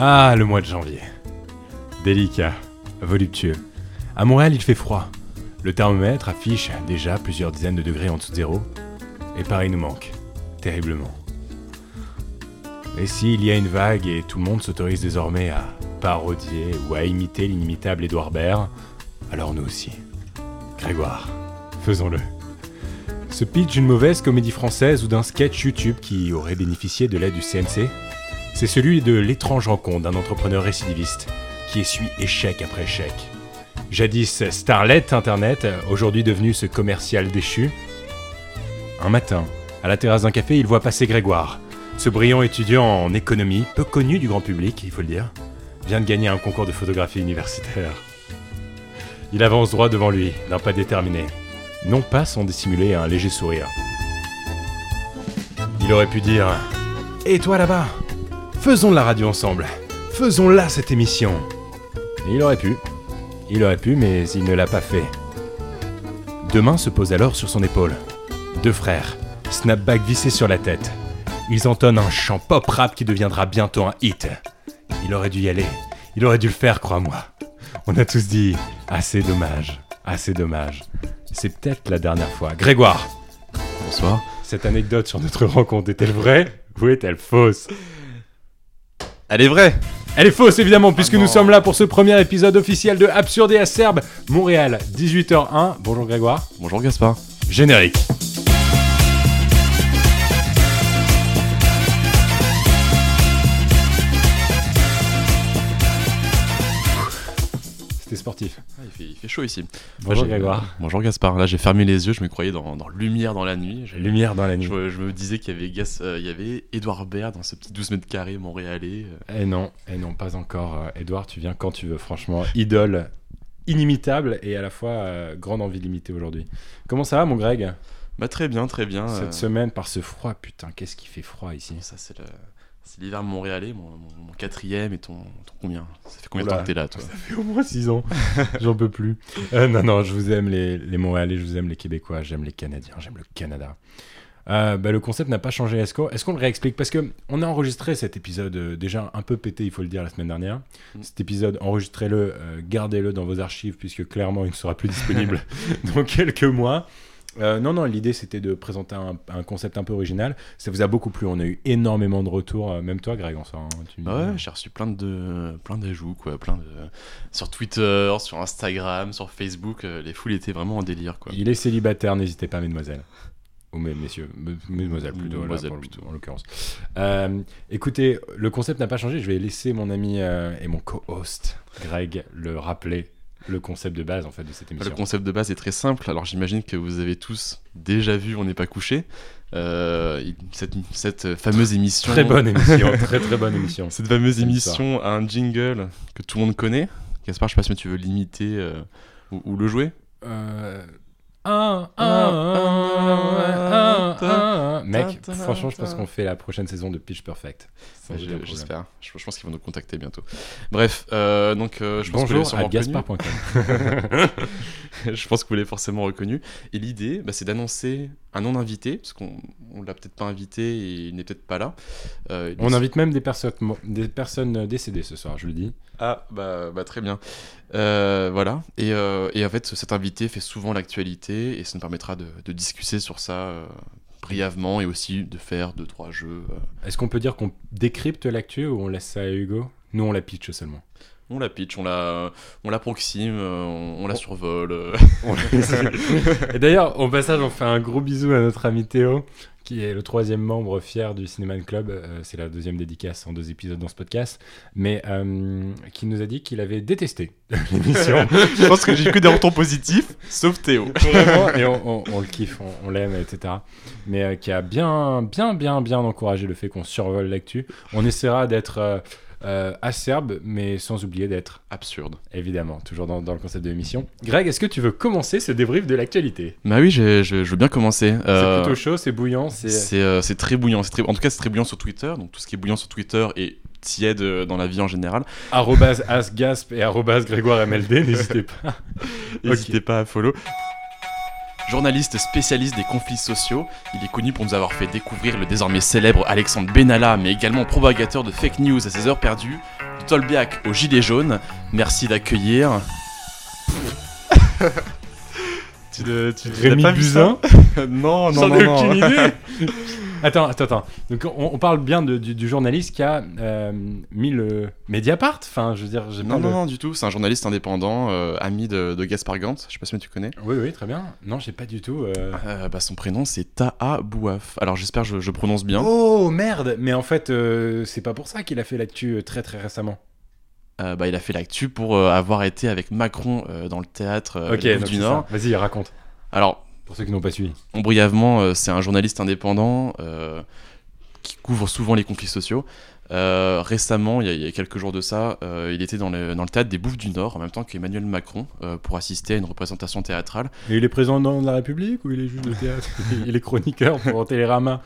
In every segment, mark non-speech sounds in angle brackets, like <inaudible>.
Ah, le mois de janvier. Délicat, voluptueux. À Montréal, il fait froid. Le thermomètre affiche déjà plusieurs dizaines de degrés en dessous de zéro. Et Paris nous manque. Terriblement. Et s'il y a une vague et tout le monde s'autorise désormais à parodier ou à imiter l'inimitable Édouard Baird, alors nous aussi. Grégoire, faisons-le. Ce pitch d'une mauvaise comédie française ou d'un sketch YouTube qui aurait bénéficié de l'aide du CNC C'est celui de l'étrange rencontre d'un entrepreneur récidiviste qui essuie échec après échec. Jadis starlet Internet, aujourd'hui devenu ce commercial déchu. Un matin, à la terrasse d'un café, il voit passer Grégoire. Ce brillant étudiant en économie, peu connu du grand public, il faut le dire, vient de gagner un concours de photographie universitaire. Il avance droit devant lui, d'un pas déterminé, non pas sans dissimuler un léger sourire. Il aurait pu dire Et toi là-bas? Faisons de la radio ensemble Faisons là cette émission Et il aurait pu. Il aurait pu, mais il ne l'a pas fait. Deux mains se posent alors sur son épaule. Deux frères, snapback vissé sur la tête. Ils entonnent un chant pop-rap qui deviendra bientôt un hit. Il aurait dû y aller. Il aurait dû le faire, crois-moi. On a tous dit assez dommage, assez dommage. C'est peut-être la dernière fois. Grégoire, Bonsoir. cette anecdote sur notre rencontre est-elle vraie ou est-elle fausse? Elle est vraie Elle est fausse évidemment puisque non. nous sommes là pour ce premier épisode officiel de Absurde et Acerbe, Montréal, 18h01. Bonjour Grégoire. Bonjour Gaspard. Générique. C'était sportif. Il, fait, il fait chaud ici. Bonjour Grégoire. Bonjour Gaspard. Là j'ai fermé les yeux, je me croyais dans, dans Lumière dans la nuit. Lumière dans la nuit. je, je me disais qu'il y avait, Gas, euh, il y avait Edouard Baird dans ce petit 12 mètres carrés montréalais. euh. Et non, et non, pas encore. Euh, Edouard, tu viens quand tu veux, franchement. Idole inimitable et à la fois euh, grande envie d'imiter aujourd'hui. Comment ça va, mon Greg? Bah très bien, très bien. Cette euh, semaine, par ce froid, putain, qu'est-ce qui fait froid ici? Ça c'est le... C'est l'hiver montréalais, mon, mon- mon quatrième et ton, ton combien? Ça fait combien de temps que t'es là toi? Ça fait au moins 6 ans. <laughs> J'en peux plus. Euh, non, non, je vous aime les, les Montréalais, je vous aime les Québécois, j'aime les Canadiens, j'aime le Canada. Euh, bah, le concept n'a pas changé. Est-ce qu'on est-ce qu'on le réexplique? Parce que on a enregistré cet épisode euh, déjà un peu pété, il faut le dire, la semaine dernière. Mm. Cet épisode, enregistrez-le, euh, gardez-le dans vos archives, puisque clairement il ne sera plus disponible <laughs> dans quelques mois. Euh, non, non, l'idée c'était de présenter un, un concept un peu original. Ça vous a beaucoup plu. On a eu énormément de retours, euh, même toi, Greg, en soi. hein, tu ouais, j'ai reçu plein de plein d'ajouts quoi, plein de sur Twitter, sur Instagram, sur Facebook, euh, les foules étaient vraiment en délire quoi. Il est célibataire, n'hésitez pas, mesdemoiselles. Ou mes- messieurs, me- mesdemoiselles plutôt, Mesdemoiselles plutôt. en l'occurrence. Euh, écoutez, le concept n'a pas changé. Je vais laisser mon ami euh, et mon co-host Greg le rappeler le concept de base en fait de cette Le émission. concept de base est très simple. Alors j'imagine que vous avez tous déjà vu On n'est pas couché. Euh, cette, cette fameuse émission. Très bonne émission, <laughs> très très bonne émission. Cette fameuse émission a un jingle que tout le monde connaît. Gaspard, je sais pas si tu veux l'imiter euh, ou, ou le jouer. Euh, Mec, franchement, je pense qu'on fait la prochaine saison de Pitch Perfect. J'espère. Je, pense qu'ils vont nous contacter bientôt. Bref, euh, donc euh, je pense que vous Bonjour l'avez je pense que vous forcément reconnu. Et l'idée, bah, c'est d'annoncer un non-invité, parce qu'on on l'a peut-être pas invité et il n'est peut-être pas là. Euh, On invite même des personnes, des personnes décédées ce soir, je le dis. Ah, bah, bah, très bien. Euh, voilà. Et, euh, et en fait, cet invité fait souvent l'actualité et ça nous permettra de, de discuter sur ça euh, brièvement et aussi de faire deux, trois jeux. euh. Est-ce qu'on peut dire qu'on décrypte l'actu ou on laisse ça à Hugo? Nous, on la pitch seulement. On la pitch, on la, on l'approxime, euh, on, on la <laughs> survole. Et d'ailleurs, au passage, on fait un gros bisou à notre ami Théo, qui est le troisième membre fier du Cinéman Club. Euh, c'est la deuxième dédicace en deux épisodes dans ce podcast. Mais euh, qui nous a dit qu'il avait détesté <laughs> l'émission. Je pense que j'ai que des retours positifs, sauf Théo. Vraiment, et on, on- on le kiffe, on, on l'aime, etc. Mais euh, qui a bien, bien, bien, bien encouragé le fait qu'on survole l'actu. On essaiera d'être euh, acerbe, mais sans oublier d'être Absurde. évidemment toujours dans, dans le concept de l'émission. Greg, est-ce que tu veux commencer ce débrief de l'actualité? Bah oui, je, je veux bien commencer. C'est Euh, plutôt chaud, c'est bouillant, c'est. C'est euh, c'est très bouillant. c'est Très... En tout cas, c'est très bouillant sur Twitter. Donc tout ce qui est bouillant sur Twitter est tiède euh, dans la vie en général. Arrobase asgasp et arrobase Grégoire MLD, n'hésitez pas. <laughs> N'hésitez pas à follow. Journaliste spécialiste des conflits sociaux, il est connu pour nous avoir fait découvrir le désormais célèbre Alexandre Benalla, mais également propagateur de fake news à ses heures perdues. Tolbiac aux Gilets jaunes. Merci d'accueillir. Tu de, tu Rémi pas Buzyn <laughs> Non, non, J'en non, ai non. aucune idée. <laughs> attends, attends, attends. Donc on, on parle bien de- du, du journaliste qui a euh, mis le Mediapart. Enfin, je veux dire, j'ai Non, non, le- non, du tout. C'est un journaliste indépendant, euh, ami de, de Gaspard Gant. Je sais pas si tu connais. Oui, oui, très bien. Non, j'ai pas du tout. euh, bah, son prénom, c'est Taha Bouaf. Alors, j'espère que je, je prononce bien. Oh merde Mais en fait, c'est pas pour ça qu'il a fait l'actu très très récemment. Euh, bah, il a fait l'actu pour euh, avoir été avec Macron euh, dans le théâtre ok, Les Bouffes donc du Nord. Vas-y, raconte. Alors, Pour ceux qui n'ont pas suivi. Bon, brièvement, euh, c'est un journaliste indépendant euh, qui couvre souvent les conflits sociaux. Euh, récemment, il y, a, il y a quelques jours de ça, euh, il était dans le, dans le théâtre des Bouffes du Nord en même temps qu'Emmanuel Macron euh, pour assister à une représentation théâtrale. Et il est président de la République ou il est juste de théâtre? <laughs> Il est chroniqueur pour Télérama.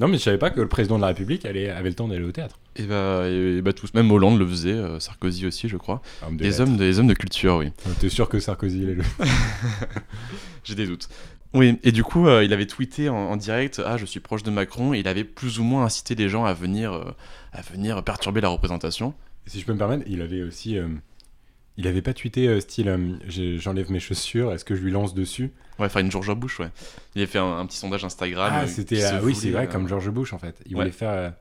Non, mais je savais pas que le président de la République allait, avait le temps d'aller au théâtre. Et bah, et bah, tous, même Hollande le faisait, euh, Sarkozy aussi, je crois. Homme de Des hommes, des hommes de culture, oui. T'es sûr que Sarkozy il est le. <laughs> J'ai des doutes. Oui, et du coup, euh, il avait tweeté en, en direct Ah, je suis proche de Macron. Et il avait plus ou moins incité les gens à venir, euh, à venir perturber la représentation. Si je peux me permettre, il avait aussi. Il avait pas tweeté euh, style euh, j'enlève mes chaussures, est-ce que je lui lance dessus Ouais, faire une George Bush, ouais. Il avait fait un, un petit sondage Instagram. Ah, euh, c'était. euh, oui, c'est vrai, comme George Bush en fait. Il ouais. voulait faire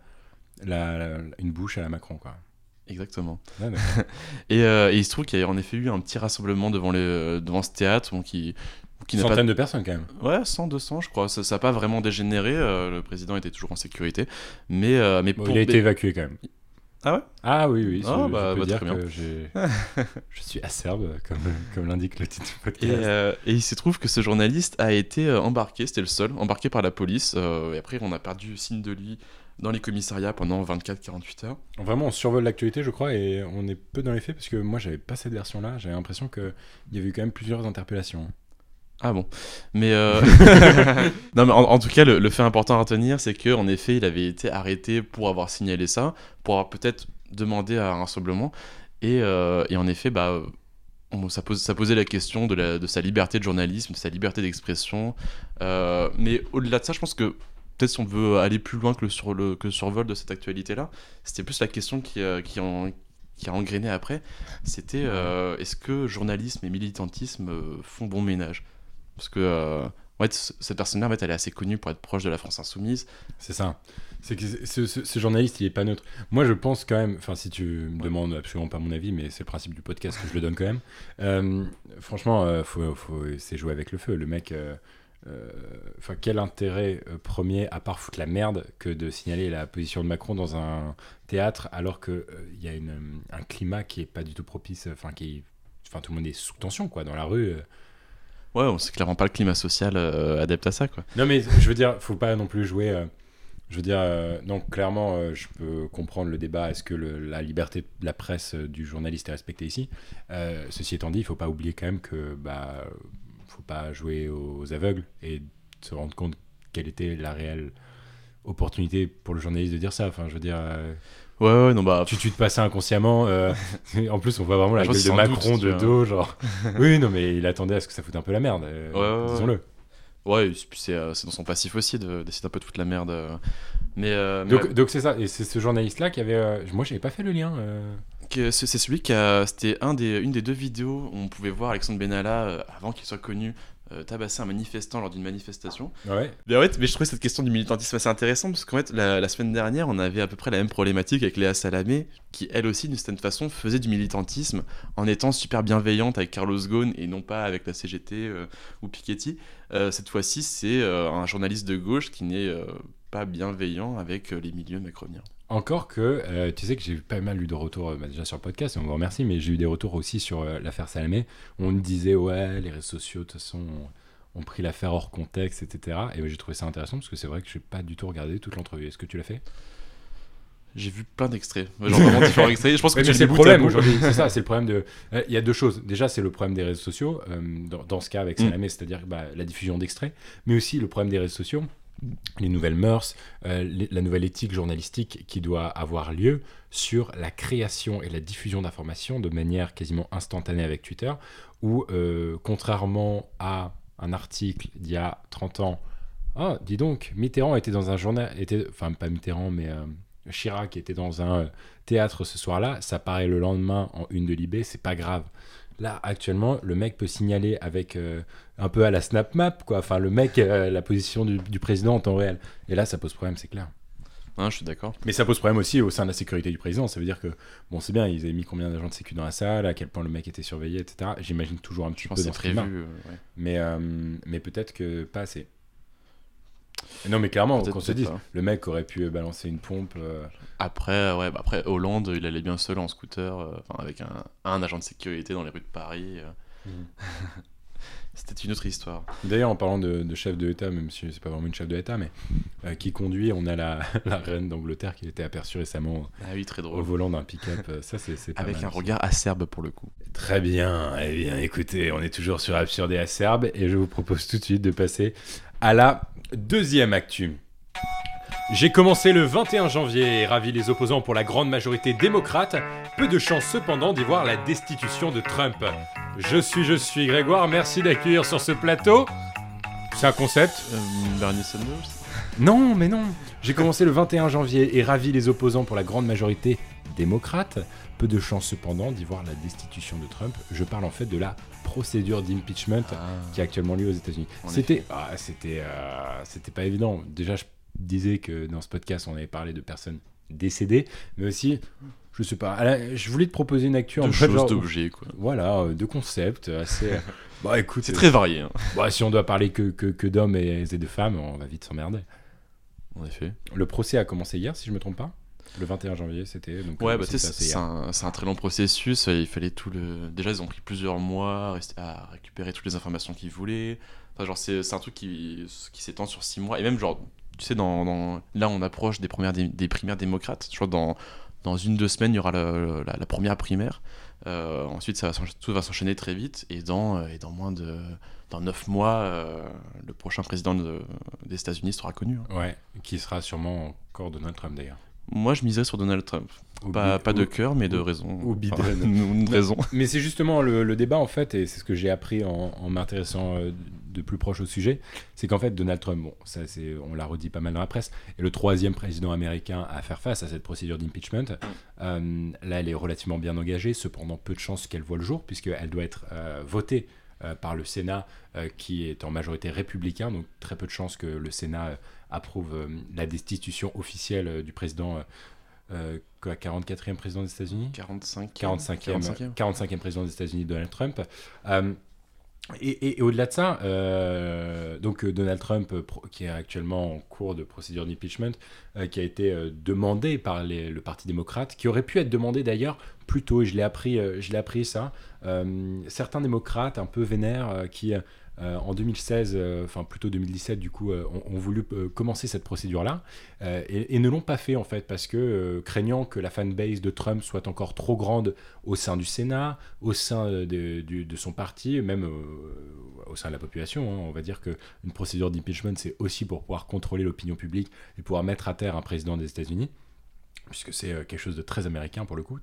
la- la- une bouche à la Macron quoi. Exactement. <laughs> Et, et il se trouve qu'il y a en effet eu un petit rassemblement devant, le, devant ce théâtre bon, qui, qui pas. Centaines de personnes quand même. Ouais, 100, 200, je crois. Ça n'a pas vraiment dégénéré. euh, le président était toujours en sécurité. Mais, euh, mais Bon, pour. il a été évacué quand même. Ah ouais? Ah oui, oui. Ah, je, bah, je peux bah, dire que <laughs> je suis acerbe, comme, comme l'indique le titre du Et, podcast. euh, et il se trouve que ce journaliste a été euh, embarqué, c'était le seul, embarqué par la police. euh, et après, on a perdu signe de lui dans les commissariats pendant 24-48 heures. Vraiment, on survole l'actualité, je crois, et on est peu dans les faits parce que moi, j'avais pas cette version-là. J'avais l'impression qu'il y avait eu quand même plusieurs interpellations. Ah bon. Mais, euh, <laughs> <laughs> non, mais en, en tout cas, le, le fait important à retenir, c'est qu'en effet, il avait été arrêté pour avoir signalé ça, pour avoir peut-être demandé à un rassemblement. Et, euh, et en effet, bah, ça, pose, ça posait la question de, la- de sa liberté de journalisme, de sa liberté d'expression. Euh, mais au-delà de ça, je pense que peut-être si on veut aller plus loin que le, sur, le, que le survol de cette actualité-là, c'était plus la question qui, euh, qui, en- qui a engrainé après. C'était euh, est-ce que journalisme et militantisme euh, font bon ménage? Parce que euh, ouais, cette personne-là, en fait, elle est assez connue pour être proche de la France Insoumise. C'est ça. C'est que ce, ce- ce journaliste, il est pas neutre. Moi, je pense quand même, enfin, si tu me demandes absolument pas mon avis, mais c'est le principe du podcast que je le donne quand même. Euh, franchement, euh, faut, faut, c'est jouer avec le feu. Le mec, euh, euh, enfin, quel intérêt premier, à part foutre la merde, que de signaler la position de Macron dans un théâtre, alors euh, il y a une, un climat qui est pas du tout propice, enfin, qui, enfin, tout le monde est sous tension, quoi, dans la rue. Ouais, on sait clairement pas le climat social euh, adepte à ça, quoi. Non, mais je veux dire, faut pas non plus jouer. euh, je veux dire, euh, clairement, je peux comprendre le débat. Est-ce que la liberté de la presse du journaliste est respectée ici? Ceci étant dit, il faut pas oublier quand même que bah, faut pas jouer aux aveugles et se rendre compte quelle était la réelle opportunité pour le journaliste de dire ça. Enfin, je veux dire, Ouais, ouais, non, bah. tu, tu te passais inconsciemment. euh, <laughs> en plus, on voit vraiment la gueule de doute, Macron de dos, genre. <laughs> oui, non, mais il attendait à ce que ça foute un peu la merde. euh, Ouais. Disons-le. Ouais, et puis c'est euh, c'est dans son passif aussi de- d'essayer un peu de foutre la merde. euh. Mais, euh, mais Donc, ouais, c'est ça, et c'est ce journaliste-là qui avait. moi, j'avais pas fait le lien. que c'est celui qui a. C'était un des, une des deux vidéos où on pouvait voir Alexandre Benalla, avant qu'il soit connu, euh, tabasser un manifestant lors d'une manifestation. Ouais. Mais en fait, mais je trouvais cette question du militantisme assez intéressante parce qu'en fait, la, la semaine dernière, on avait à peu près la même problématique avec Léa Salamé, qui elle aussi, d'une certaine façon, faisait du militantisme en étant super bienveillante avec Carlos Ghosn et non pas avec la CGT euh, ou Piketty. Euh, cette fois-ci, c'est euh, un journaliste de gauche qui n'est euh, pas bienveillant avec euh, les milieux macroniens. Encore que, euh, tu sais que j'ai eu pas mal eu de retours, euh, bah, déjà sur le podcast, et on vous remercie, mais j'ai eu des retours aussi sur euh, l'affaire Salamé. où On me disait, ouais, les réseaux sociaux, de toute façon, ont, ont pris l'affaire hors contexte, etc. Et ouais, j'ai trouvé ça intéressant parce que c'est vrai que je n'ai pas du tout regardé toute l'entrevue. Est-ce que tu l'as fait? J'ai vu plein d'extraits, genre vraiment différents extraits. Je pense que c'est le problème aujourd'hui, c'est ça, <laughs> c'est le problème de. Il y a deux choses. Déjà, c'est le problème des réseaux sociaux, euh, dans, dans ce cas avec Mm. Salamé, c'est-à-dire bah, la diffusion d'extraits, mais aussi le problème des réseaux sociaux, les nouvelles mœurs, euh, la nouvelle éthique journalistique qui doit avoir lieu sur la création et la diffusion d'informations de manière quasiment instantanée avec Twitter, où euh, contrairement à un article d'il y a 30 ans, ah, dis donc, Mitterrand était dans un journal, était, enfin pas Mitterrand, mais euh, Chirac était dans un théâtre ce soir-là, ça paraît le lendemain en une de Libé, c'est pas grave. Là, actuellement, le mec peut signaler avec euh, un peu à la snap map, quoi. Enfin, le mec, euh, la position du, du président en temps réel. Et là, ça pose problème, c'est clair. Hein, je suis d'accord. Mais ça pose problème aussi au sein de la sécurité du président. Ça veut dire que, bon, c'est bien, ils avaient mis combien d'agents de sécu dans la salle, à quel point le mec était surveillé, etc. J'imagine toujours un petit Je peu dans ce prévu. euh, ouais. Mais, euh, mais peut-être que pas assez. Non, mais clairement, qu'on se dise, pas. le mec aurait pu balancer une pompe. euh, Après, ouais, bah après, Hollande, il allait bien seul en scooter, euh, enfin, avec un, un agent de sécurité dans les rues de Paris. euh. Mhm. <laughs> C'était une autre histoire. D'ailleurs, en parlant de, de chef de l'État, même si c'est pas vraiment une chef de l'État, mais euh, qui conduit, on a la, <laughs> la reine d'Angleterre qui été aperçue récemment Ah oui, très au volant d'un pick-up. Ça, c'est c'est pas Avec mal un aussi. regard acerbe pour le coup. Très bien. Eh bien, écoutez, on est toujours sur Absurde et Acerbe et je vous propose tout de suite de passer à la deuxième actu. J'ai commencé le 21 janvier et ravi les opposants pour la grande majorité démocrate. Peu de chance cependant d'y voir la destitution de Trump. Je suis, je suis Grégoire, merci d'accueillir sur ce plateau. C'est un concept Euh, Bernie Sanders Non, mais non. J'ai commencé le 21 janvier et ravi les opposants pour la grande majorité démocrate. Peu de chance cependant d'y voir la destitution de Trump. Je parle en fait de la procédure d'impeachment qui est actuellement lieu aux États-Unis. C'était, ah, c'était, euh, c'était pas évident. Déjà, je disais que dans ce podcast, on avait parlé de personnes décédées, mais aussi, je sais pas. la- Je voulais te proposer une actu en Deux mode choses genre- d'objets, quoi. Voilà, euh, de concepts assez. <laughs> bah écoute, C'est euh, très varié, hein, bah, si on doit parler que, que, que d'hommes et, et de femmes, on va vite s'emmerder. en effet. Le procès a commencé hier, si je me trompe pas. Le 21 janvier, c'était. Donc, Ouais, euh, bah, c'est un, un très long processus. euh, Il fallait tout le. Déjà, ils ont pris plusieurs mois à, récupérer toutes les informations qu'ils voulaient. Enfin, genre, c'est c'est un truc qui, qui s'étend sur six mois. Et même, genre, tu sais, dans, dans- là, on approche des, premières, primaires démocrates. Je crois que dans, dans une, deux semaines, il y aura la, première primaire. Euh, ensuite, ça va tout va s'enchaîner très vite. Et dans, euh, et dans moins de. Dans neuf mois, euh, le prochain président de- des États-Unis sera connu. hein. Ouais, qui sera sûrement encore Donald Trump d'ailleurs. Moi, je miserais sur Donald Trump. Pas, pas de cœur, mais de raison. ou Biden. Enfin, <laughs> raison. Mais c'est justement le, le débat en fait, et c'est ce que j'ai appris en, en m'intéressant euh, de plus proche au sujet, c'est qu'en fait Donald Trump, bon, ça c'est, on l'a redit pas mal dans la presse, est le troisième président américain à faire face à cette procédure d'impeachment. Euh, là, elle est relativement bien engagée, cependant peu de chances qu'elle voit le jour, puisqu'elle doit être euh, votée euh, par le Sénat, euh, qui est en majorité républicain, donc très peu de chances que le Sénat euh, approuve euh, la destitution officielle euh, du président, euh, euh, quoi, 44e président des États-Unis? 45 45e, 45e président des États-Unis, Donald Trump. Euh, et, et- et au-delà de ça, euh, donc euh, Donald Trump, euh, qui est actuellement en cours de procédure d'impeachment, euh, qui a été euh, demandé par les- le Parti démocrate, qui aurait pu être demandé d'ailleurs plus tôt, et je l'ai appris, euh, je l'ai appris ça. Euh, certains démocrates un peu vénères euh, qui, en 2016, euh, enfin plutôt 2017 du coup, ont, voulu commencer cette procédure-là et, ne l'ont pas fait en fait parce que craignant que la fanbase de Trump soit encore trop grande au sein du Sénat, au sein de, son parti, même au sein de la population. hein. On va dire qu'une procédure d'impeachment, c'est aussi pour pouvoir contrôler l'opinion publique et pouvoir mettre à terre un président des États-Unis puisque c'est euh, quelque chose de très américain pour le coup.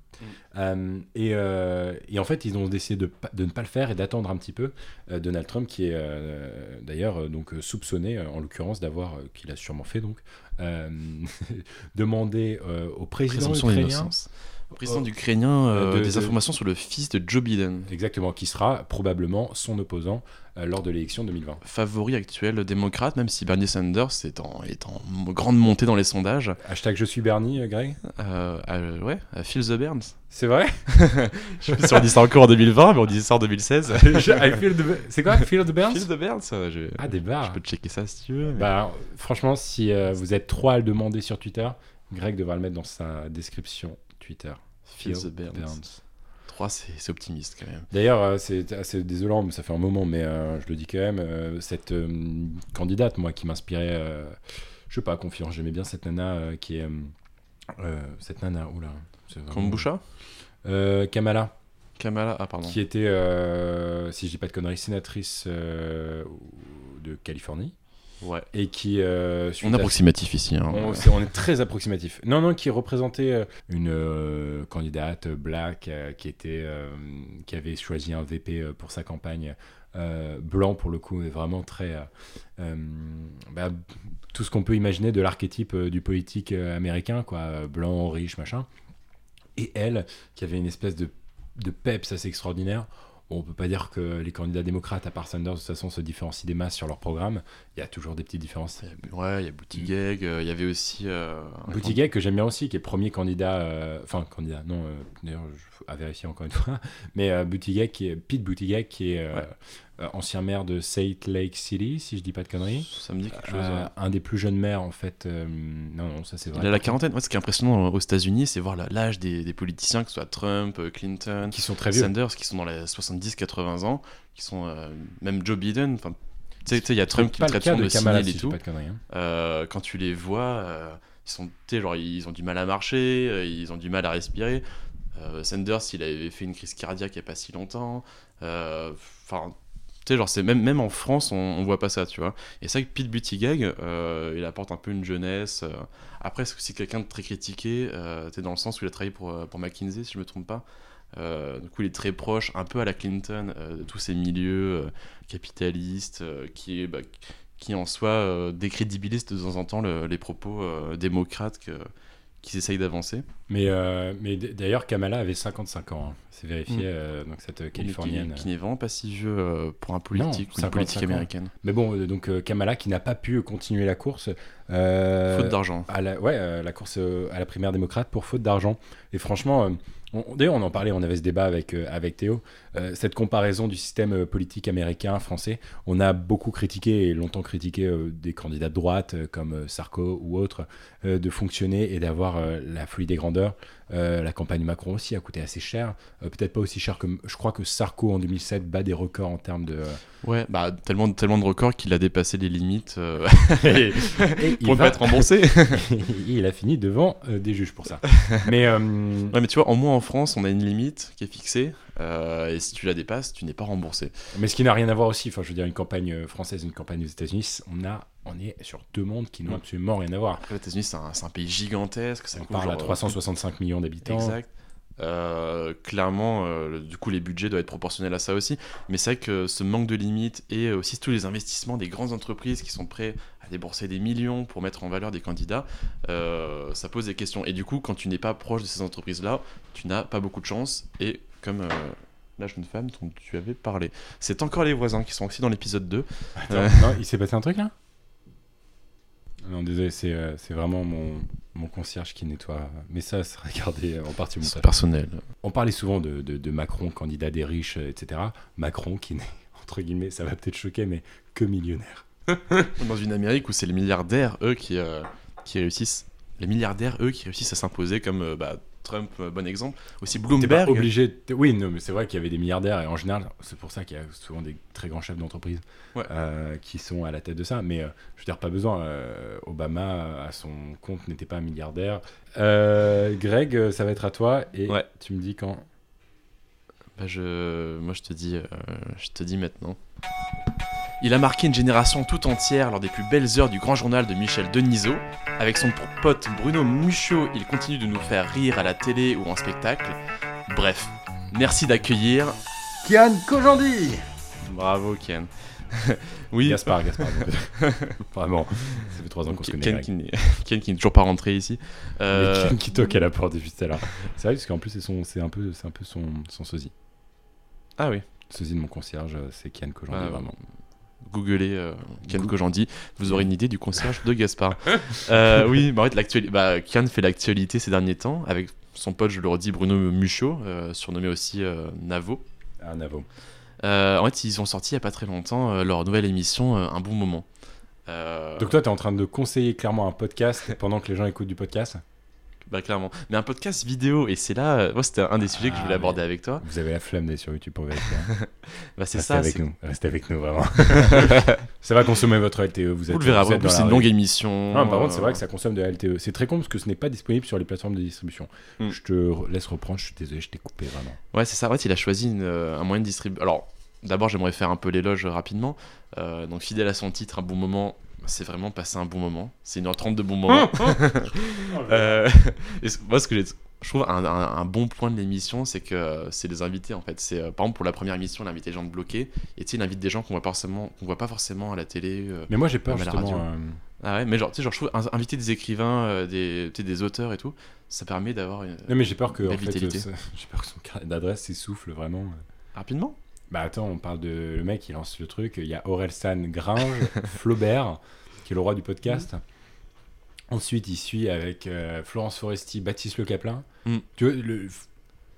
Euh, et, euh, et en fait, ils ont décidé de, de ne pas le faire et d'attendre un petit peu euh, Donald Trump, qui est euh, d'ailleurs donc soupçonné, en l'occurrence, d'avoir, euh, qu'il a sûrement fait donc, euh, <laughs> demandé euh, au président Présomption ukrainien, d'innocence. Au président Oh. ukrainien, De- des de- informations sur le fils de Joe Biden, exactement, qui sera probablement son opposant lors de l'élection 2020. favori actuel démocrate, même si Bernie Sanders est en, est en mo- grande montée dans les sondages. Hashtag je suis Bernie, euh, Greg Euh, ouais, à Phil the Burns. C'est vrai? <laughs> Je sais pas si on dit ça encore en 2020, mais on dit ça en 2016. <laughs> Je- I feel the- C'est quoi Feel the Burns? Phil the Burns, euh, je, Ah, des je barres peux checker ça si tu veux. mais- Bah, franchement, si euh, vous êtes trois à le demander sur Twitter, Greg devra le mettre dans sa description Twitter. Phil the Burns. 3, c'est optimiste quand même. D'ailleurs, euh, c'est assez désolant, mais ça fait un moment, mais euh, je le dis quand même, euh, cette euh, candidate, moi, qui m'inspirait, je sais pas, confiance, j'aimais bien cette nana qui est... cette nana, oula. vraiment- Kombucha Kamala, Kamala, ah pardon. qui était, si je dis pas de conneries, sénatrice de Californie, Ouais. et qui... euh, On est à- approximatif ici. Hein. On, est très approximatif. Non, non, qui représentait euh, une euh, candidate black euh, qui était, euh, qui avait choisi un VP euh, pour sa campagne euh, blanc pour le coup, est vraiment très. euh, euh, bah, tout ce qu'on peut imaginer de l'archétype euh, du politique euh, américain, quoi. Blanc, riche, machin. Et elle, qui avait une espèce de, de peps assez extraordinaire. Bon, on peut pas dire que les candidats démocrates, à part Sanders, de toute façon, se différencient des masses sur leur programme. Il y a toujours des petites différences. Ouais, il y a Buttigieg, euh, il y avait aussi. euh, Buttigieg, que j'aime bien aussi, qui est premier candidat, euh, enfin candidat, non, euh, d'ailleurs, à vérifier encore une fois, <laughs> mais Buttigieg, qui est, Pete Buttigieg, qui est Ouais. Euh, ancien maire de Salt Lake City, si je dis pas de conneries. Ça me dit quelque chose. Euh, ouais. un des plus jeunes maires, en fait. euh, non, non, ça c'est vrai. Il a la quarantaine. Ouais, ce qui est impressionnant aux États-Unis, c'est voir l'âge des, des politiciens, que ce soit Trump, Clinton, Qui sont très vieux. Sanders, qui sont dans les 70-80 ans, qui sont même Joe Biden. Enfin, tu sais, il y a Trump qui le traite de de Kamala, si et tout. pas de conneries. hein. Euh, quand tu les vois, euh, ils sont, genre, ils ont du mal à marcher, euh, ils ont du mal à respirer. Sanders, il avait fait une crise cardiaque il n'y a pas si longtemps. Enfin, genre, c'est même, même en France, on, on voit pas ça, tu vois. Et c'est vrai que Pete Buttigieg, euh, il apporte un peu une jeunesse. euh. Après, c'est aussi quelqu'un de très critiqué, euh, tu dans le sens où il a travaillé pour, euh, pour McKinsey, si je me trompe pas. Du coup, il est très proche, un peu à la Clinton, de tous ces milieux capitalistes, qui bah, qui en soi euh, décrédibilise de temps en temps le- les propos démocrates qu'ils essayent d'avancer. Mais, euh, mais d'ailleurs, Kamala avait 55 ans. hein. C'est vérifié, Mm. euh, donc cette euh, Mais qui- californienne. Qui, n'est vraiment pas si vieux pour un politique ou une 55 politique ans. américaine. Mais bon, donc Kamala qui n'a pas pu continuer la course. euh, Faute d'argent. ouais, la course à la primaire démocrate pour faute d'argent. Et franchement, d'ailleurs, on en parlait, on avait ce débat avec, avec Théo. Euh, cette comparaison du système euh, politique américain, français, on a beaucoup critiqué et longtemps critiqué euh, des candidats de droite comme Sarko ou autres de fonctionner et d'avoir la folie des grandeurs. La campagne Macron aussi a coûté assez cher, peut-être pas aussi cher que je crois que Sarko en 2007 bat des records en termes de. Ouais, bah tellement, tellement de records qu'il a dépassé les limites <laughs> et, <laughs> pour ne va- pas être remboursé. <laughs> il a fini devant des juges pour ça. Mais ouais, mais tu vois, en moins en France, on a une limite qui est fixée. Euh, et si tu la dépasses, tu n'es pas remboursé. Mais ce qui n'a rien à voir aussi, enfin je veux dire une campagne euh, française, une campagne aux États-Unis, on a, on est sur deux mondes qui n'ont Mm. absolument rien à voir. Les États-Unis, c'est un, pays gigantesque. Ça On parle à genre, 365 millions d'habitants. Exact. Euh, clairement, euh, du coup, les budgets doivent être proportionnels à ça aussi. Mais c'est vrai que ce manque de limites et aussi tous les investissements des grandes entreprises qui sont prêts à débourser des millions pour mettre en valeur des candidats, euh, ça pose des questions. Et du coup, quand tu n'es pas proche de ces entreprises-là, tu n'as pas beaucoup de chance. Et comme euh, la jeune femme dont tu avais parlé, c'est encore les voisins qui sont aussi dans l'épisode 2. Attends, Euh. non, il s'est passé un truc là? Non, désolé, c'est euh, c'est vraiment mon, mon concierge qui nettoie. Mais ça sera gardé en partie C'est montage. personnel. On parlait souvent de, de- de Macron, candidat des riches, etc. Macron qui n'est, <laughs> entre guillemets, ça va peut-être choquer, mais que millionnaire. <laughs> Dans une Amérique où c'est les milliardaires, eux, qui, qui réussissent. Les milliardaires, eux, qui réussissent à s'imposer comme bah, Trump, euh, bon exemple. Aussi pas Bloomberg. obligé. de- Oui, non, mais c'est vrai qu'il y avait des milliardaires et en général, c'est pour ça qu'il y a souvent des très grands chefs d'entreprise Ouais. euh, qui sont à la tête de ça. Mais euh, je veux dire, pas besoin. euh, Obama, à son compte, n'était pas un milliardaire. Euh, Greg, ça va être à toi et Ouais. tu me dis quand. Bah, je... Moi, je te, dis, euh, je te dis maintenant. Il a marqué une génération tout entière lors des plus belles heures du grand journal de Michel Denisot. Avec son pote Bruno Muchot, il continue de nous faire rire à la télé ou en spectacle. Bref, merci d'accueillir. Kian Kojandi Bravo, Ken. <laughs> oui, Gaspard, Gaspard. <laughs> Vraiment, ça fait trois ans qu'on se connaît. Ken qui n'est <laughs> Ken qui n'est toujours pas rentré ici. Mais Euh, Kian qui toque à la porte juste là. C'est vrai parce qu'en plus c'est son, c'est un peu, c'est un peu son, son sosie. Ah oui, Sosie de mon concierge, c'est Kian Kojandi Ah, vraiment. Googlez euh, Ken Goo- Kojandi, vous aurez une idée du concierge de Gaspard. <laughs> Euh, oui, bah, en fait, bah, Kian fait l'actualité ces derniers temps avec son pote, je le redis, Bruno Muchot, euh, surnommé aussi euh, Navo. Ah, Navo. En fait, ils ont sorti il n'y a pas très longtemps leur nouvelle émission Un bon moment. Donc toi, tu es en train de conseiller clairement un podcast pendant que les gens écoutent du podcast? Bah, clairement. Mais un podcast vidéo, et c'est là, moi c'était un des sujets que je Ah, voulais aborder avec toi. Vous avez la flemme d'aller sur YouTube pour vérifier. hein. <laughs> Bah, c'est Restez ça, avec nous. Restez avec nous, vraiment. <laughs> ça va consommer votre LTE. Vous, êtes, le verrez après. C'est une longue émission. Non, par contre, c'est vrai que ça consomme de la LTE. C'est très con parce que ce n'est pas disponible sur les plateformes de distribution. Hmm. Je te laisse reprendre. Je suis désolé, je t'ai coupé vraiment. Ouais, c'est ça. En fait, il a choisi une, euh, un moyen de distribuer. Alors, d'abord, j'aimerais faire un peu l'éloge euh, rapidement. Euh, donc, fidèle à son titre, un bon moment. C'est vraiment passer un bon moment. C'est 1h30 de bon <laughs> moment. Euh, <laughs> et moi, ce que j'ai, je trouve un, un- un bon point de l'émission, c'est que euh, c'est les invités en fait. C'est euh, par exemple pour la première émission, il invite les gens de bloquer, et tu sais, il invite des gens qu'on voit pas forcément, qu'on voit pas forcément à la télé. euh. Mais moi j'ai peur la justement. radio. euh, Ah ouais, mais genre, tu sais, genre, je trouve in- inviter des écrivains, euh, des, tu sais, des auteurs et tout, ça permet d'avoir une... Non mais j'ai peur que en fait, <laughs> j'ai peur que son carnet d'adresse s'essouffle vraiment. rapidement? Bah attends, on parle de le mec qui lance le truc. Il y a Orelsan Grange, <laughs> Flaubert, qui est le roi du podcast. Mm. Ensuite, il suit avec euh, Florence Foresti, Baptiste Le Caplin. Mm. Tu vois, le,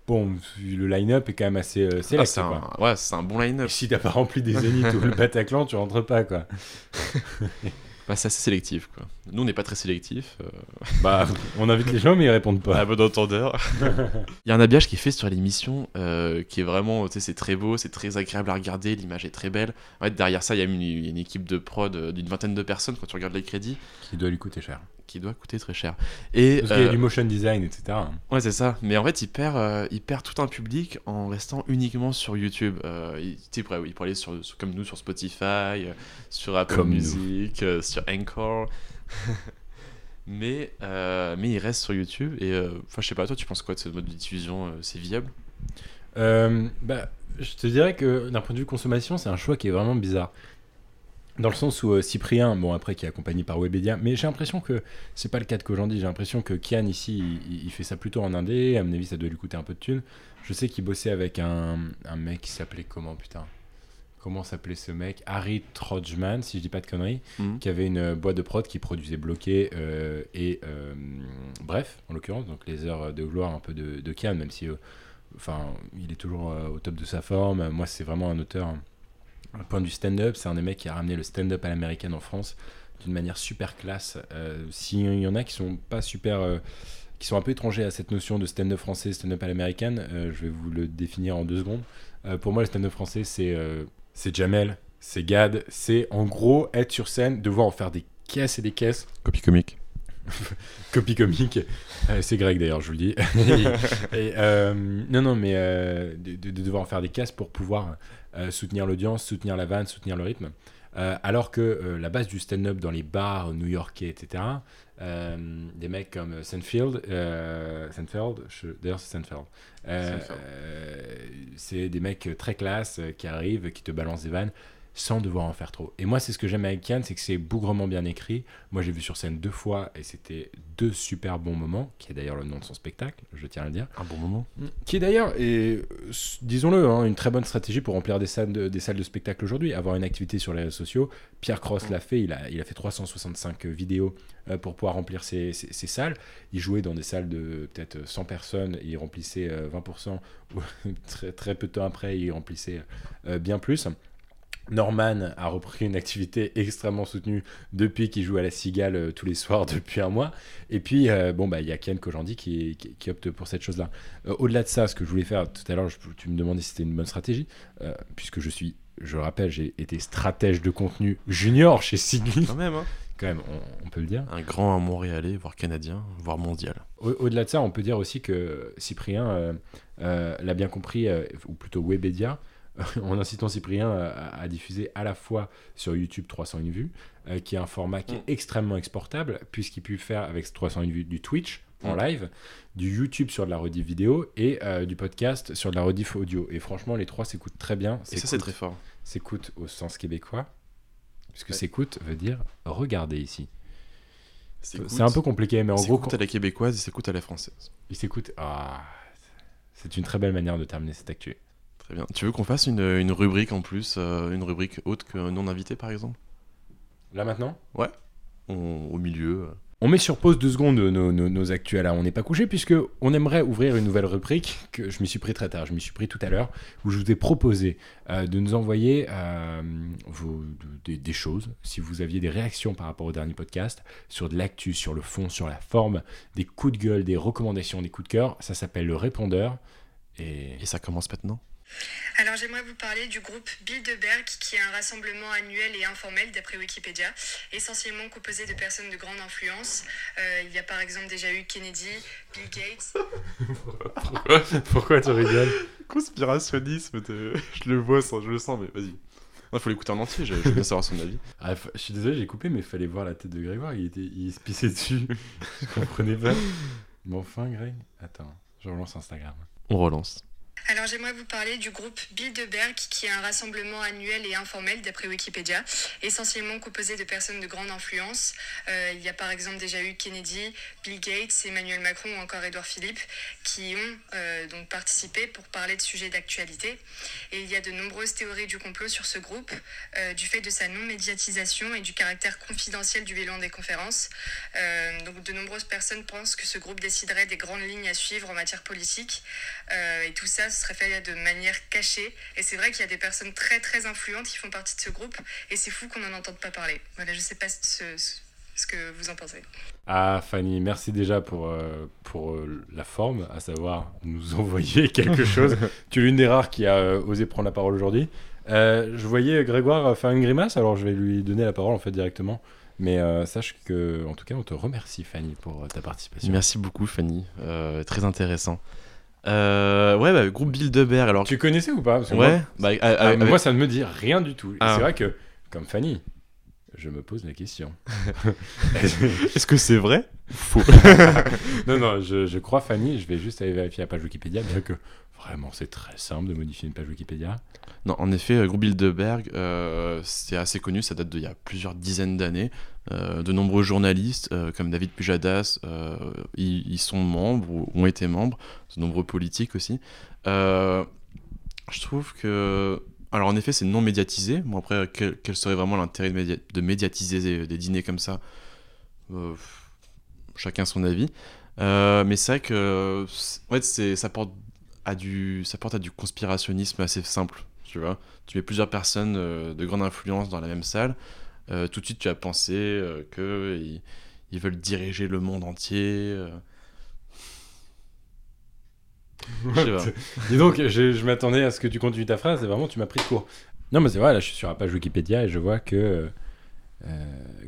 bon, le line-up est quand même assez euh, Ah, select. un, ouais, c'est un bon line-up. <laughs> Si t'as pas rempli des zéniths ou le Bataclan, tu rentres pas quoi. <laughs> Bah, c'est assez sélectif, quoi. Nous, on n'est pas très sélectif. euh, <laughs> Bah, on invite les gens mais ils répondent pas. à bon entendeur. <laughs> Il y a un habillage qui est fait sur l'émission euh, qui est vraiment, tu sais, c'est très beau, c'est très agréable à regarder, l'image est très belle. En fait, derrière ça, il y a une, il y a une équipe de prod euh, d'une vingtaine de personnes quand tu regardes les crédits Qui doit lui coûter cher. Qui doit coûter très cher. Et Parce qu'il y a euh, du motion design, etc. ouais, c'est ça. Mais en fait, il perd, euh, il perd tout un public en restant uniquement sur YouTube. Euh, il, pourrait, il pourrait aller sur, sur- comme nous sur Spotify, euh, sur Apple Comme. Music, euh, sur Anchor. <laughs> mais, euh, mais il reste sur YouTube. Et euh, enfin, je sais pas, toi, tu penses quoi de ce mode de diffusion euh, C'est viable? Euh, bah, je te dirais que d'un point de vue consommation, c'est un choix qui est vraiment bizarre. Dans le sens où euh, Cyprien, bon après qui est accompagné par Webedia, mais j'ai l'impression que c'est pas le cas de Kojandi, j'ai l'impression que Kian ici, il, il fait ça plutôt en indé, à mon avis ça doit lui coûter un peu de thunes. Je sais qu'il bossait avec un, un mec qui s'appelait comment putain? Comment s'appelait ce mec? Harry Trojman, si je dis pas de conneries, Mhm. qui avait une euh, boîte de prod qui produisait Bloqué euh, et euh, Bref, en l'occurrence, donc les heures de gloire un peu de, de Kian, même si enfin, il est toujours au top de sa forme. Moi, c'est vraiment un auteur, un point du stand-up, c'est un des mecs qui a ramené le stand-up à l'américaine en France d'une manière super classe. Euh, S'il y en a qui sont pas super. euh, qui sont un peu étrangers à cette notion de stand-up français, stand-up à l'américaine, euh, je vais vous le définir en deux secondes. Pour moi, le stand-up français, c'est c'est Jamel, c'est Gad, c'est en gros être sur scène, devoir en faire des caisses et des caisses Copie comique. <laughs> Copie comique. Euh, c'est Greg d'ailleurs, je vous le dis. <laughs> et, euh, non, non, mais euh, de, de- de devoir en faire des casses pour pouvoir euh, soutenir l'audience, soutenir la vanne, soutenir le rythme. Alors que la base du stand-up dans les bars new-yorkais, etc., des mecs comme Seinfeld, Seinfeld, je- d'ailleurs c'est Seinfeld, c'est des mecs très classe qui arrivent, qui te balancent des vannes sans devoir en faire trop. Et moi, c'est ce que j'aime avec Kian, c'est que c'est bougrement bien écrit. Moi, j'ai vu sur scène deux fois et c'était deux super bons moments, qui est d'ailleurs le nom de son spectacle, je tiens à le dire. Un bon moment. Qui est d'ailleurs, euh, disons-le, hein, une très bonne stratégie pour remplir des salles de, des salles de spectacle aujourd'hui. Avoir une activité sur les réseaux sociaux. Pierre Cross l'a fait, il a, il a fait 365 vidéos euh, pour pouvoir remplir ses, ses- ses salles. Il jouait dans des salles de peut-être 100 personnes, et il remplissait euh, 20%, ou <laughs> très, très peu de temps après, il remplissait euh, bien plus. Norman a repris une activité extrêmement soutenue depuis qu'il joue à la Cigale euh, tous les soirs <laughs> depuis un mois. Et puis, euh, bon, bah, il y a Ken Kojandi qui, qui, qui opte pour cette chose-là. Euh, Au-delà de ça, ce que je voulais faire tout à l'heure, tu me demandais si c'était une bonne stratégie, euh, puisque je suis, je le rappelle, j'ai été stratège de contenu junior chez Signy, Quand même, hein. quand même, on, on peut le dire. Un grand Montréalais, voire canadien, voire mondial. Au- Au-delà de ça, on peut dire aussi que Cyprien l'a bien compris, ou plutôt Webedia, <laughs> en incitant Cyprien à, à diffuser à la fois sur YouTube 301 vues, euh, qui est un format qui est Mm. extrêmement exportable, puisqu'il peut faire avec 301 vues du Twitch en Mm. live, du YouTube sur de la rediff vidéo et euh, du podcast sur de la rediff audio. Et franchement, les trois s'écoutent très bien. Et ça, c'est très fort. S'écoute au sens québécois, puisque Ouais. s'écoute veut dire regarder ici. C'est un peu compliqué, mais en gros, s'écoute à la québécoise et s'écoute à la française. il s'écoute. Ah, c'est une très belle manière de terminer cette actu. Très bien. Tu veux qu'on fasse une, une rubrique en plus, euh, une rubrique autre que non invité par exemple? Là maintenant? On- Au milieu. euh. On met sur pause deux secondes nos, nos, nos actus On n'est pas couché, puisque on aimerait ouvrir une nouvelle rubrique que je m'y suis pris très tard, je m'y suis pris tout à l'heure, où je vous ai proposé euh, de nous envoyer euh, vos, des- des choses, si vous aviez des réactions par rapport au dernier podcast, sur de l'actu, sur le fond, sur la forme, des coups de gueule, des recommandations, des coups de cœur. Ça s'appelle le répondeur. Et Et ça commence maintenant? Alors j'aimerais vous parler du groupe Bilderberg qui est un rassemblement annuel et informel d'après Wikipédia, essentiellement composé de personnes de grande influence. Euh, il y a par exemple déjà eu Kennedy, Bill Gates, pourquoi tu rigoles? Conspirationnisme, je le vois, je le sens, mais vas-y. Il faut l'écouter en entier, je, je veux bien savoir son avis. <laughs> Ah, f- Je suis désolé, j'ai coupé, mais il fallait voir la tête de Grégoire, il, était, il se pissait dessus. <laughs> je comprenais pas. Bon, fin, Greg Attends, je relance Instagram. On relance. Alors j'aimerais vous parler du groupe Bilderberg, qui est un rassemblement annuel et informel d'après Wikipédia, essentiellement composé de personnes de grande influence. Euh, il y a par exemple déjà eu Kennedy, Bill Gates, Emmanuel Macron ou encore Édouard Philippe, qui ont euh, donc participé pour parler de sujets d'actualité. Et il y a de nombreuses théories du complot sur ce groupe, euh, du fait de sa non-médiatisation et du caractère confidentiel du bilan des conférences. Donc de nombreuses personnes pensent que ce groupe déciderait des grandes lignes à suivre en matière politique. Euh, et tout ça serait fait de manière cachée. Et c'est vrai qu'il y a des personnes très très influentes qui font partie de ce groupe. Et c'est fou qu'on n'en entende pas parler. Voilà, je sais pas ce, ce- ce que vous en pensez. Ah, Fanny, merci déjà pour, euh, pour euh, la forme, à savoir nous <laughs> envoyer quelque chose. <laughs> tu es l'une des rares qui a euh, osé prendre la parole aujourd'hui. Euh, je voyais Grégoire faire une grimace, alors je vais lui donner la parole en fait directement. Mais euh, sache que, en tout cas, on te remercie, Fanny, pour ta participation. Merci beaucoup, Fanny. Euh, très intéressant. Euh, ouais, bah, groupe Bilderberg. Alors, Tu connaissais ou pas Parce que ouais, moi, bah, ah, euh, mais avec- moi, ça ne me dit rien du tout. Et Ah. C'est vrai que, comme Fanny, je me pose la question. <laughs> est-ce que c'est vrai Faux? <laughs> non, non, je, je crois Fanny, je vais juste aller vérifier la page Wikipédia, bien que vraiment c'est très simple de modifier une page Wikipédia. Non, en effet, euh, groupe Bilderberg, euh, c'est assez connu, ça date d'il y a plusieurs dizaines d'années. Euh, de nombreux journalistes, comme David Pujadas, y sont membres ou ont été membres, de nombreux politiques aussi. Je trouve que. Alors, en effet, c'est non médiatisé. Bon, après, quel, serait vraiment l'intérêt de, média- de médiatiser des, des dîners comme ça? Chacun son avis. Mais c'est vrai que. En fait, ça porte à du, ça porte à du conspirationnisme assez simple, tu vois. Tu mets plusieurs personnes euh, de grande influence dans la même salle, euh, tout de suite tu as pensé euh, que ils, ils veulent diriger le monde entier. euh. <laughs> Dis donc, je, je m'attendais à ce que tu continues ta phrase et vraiment tu m'as pris de court. Non, mais c'est vrai, là je suis sur la page Wikipédia et je vois que,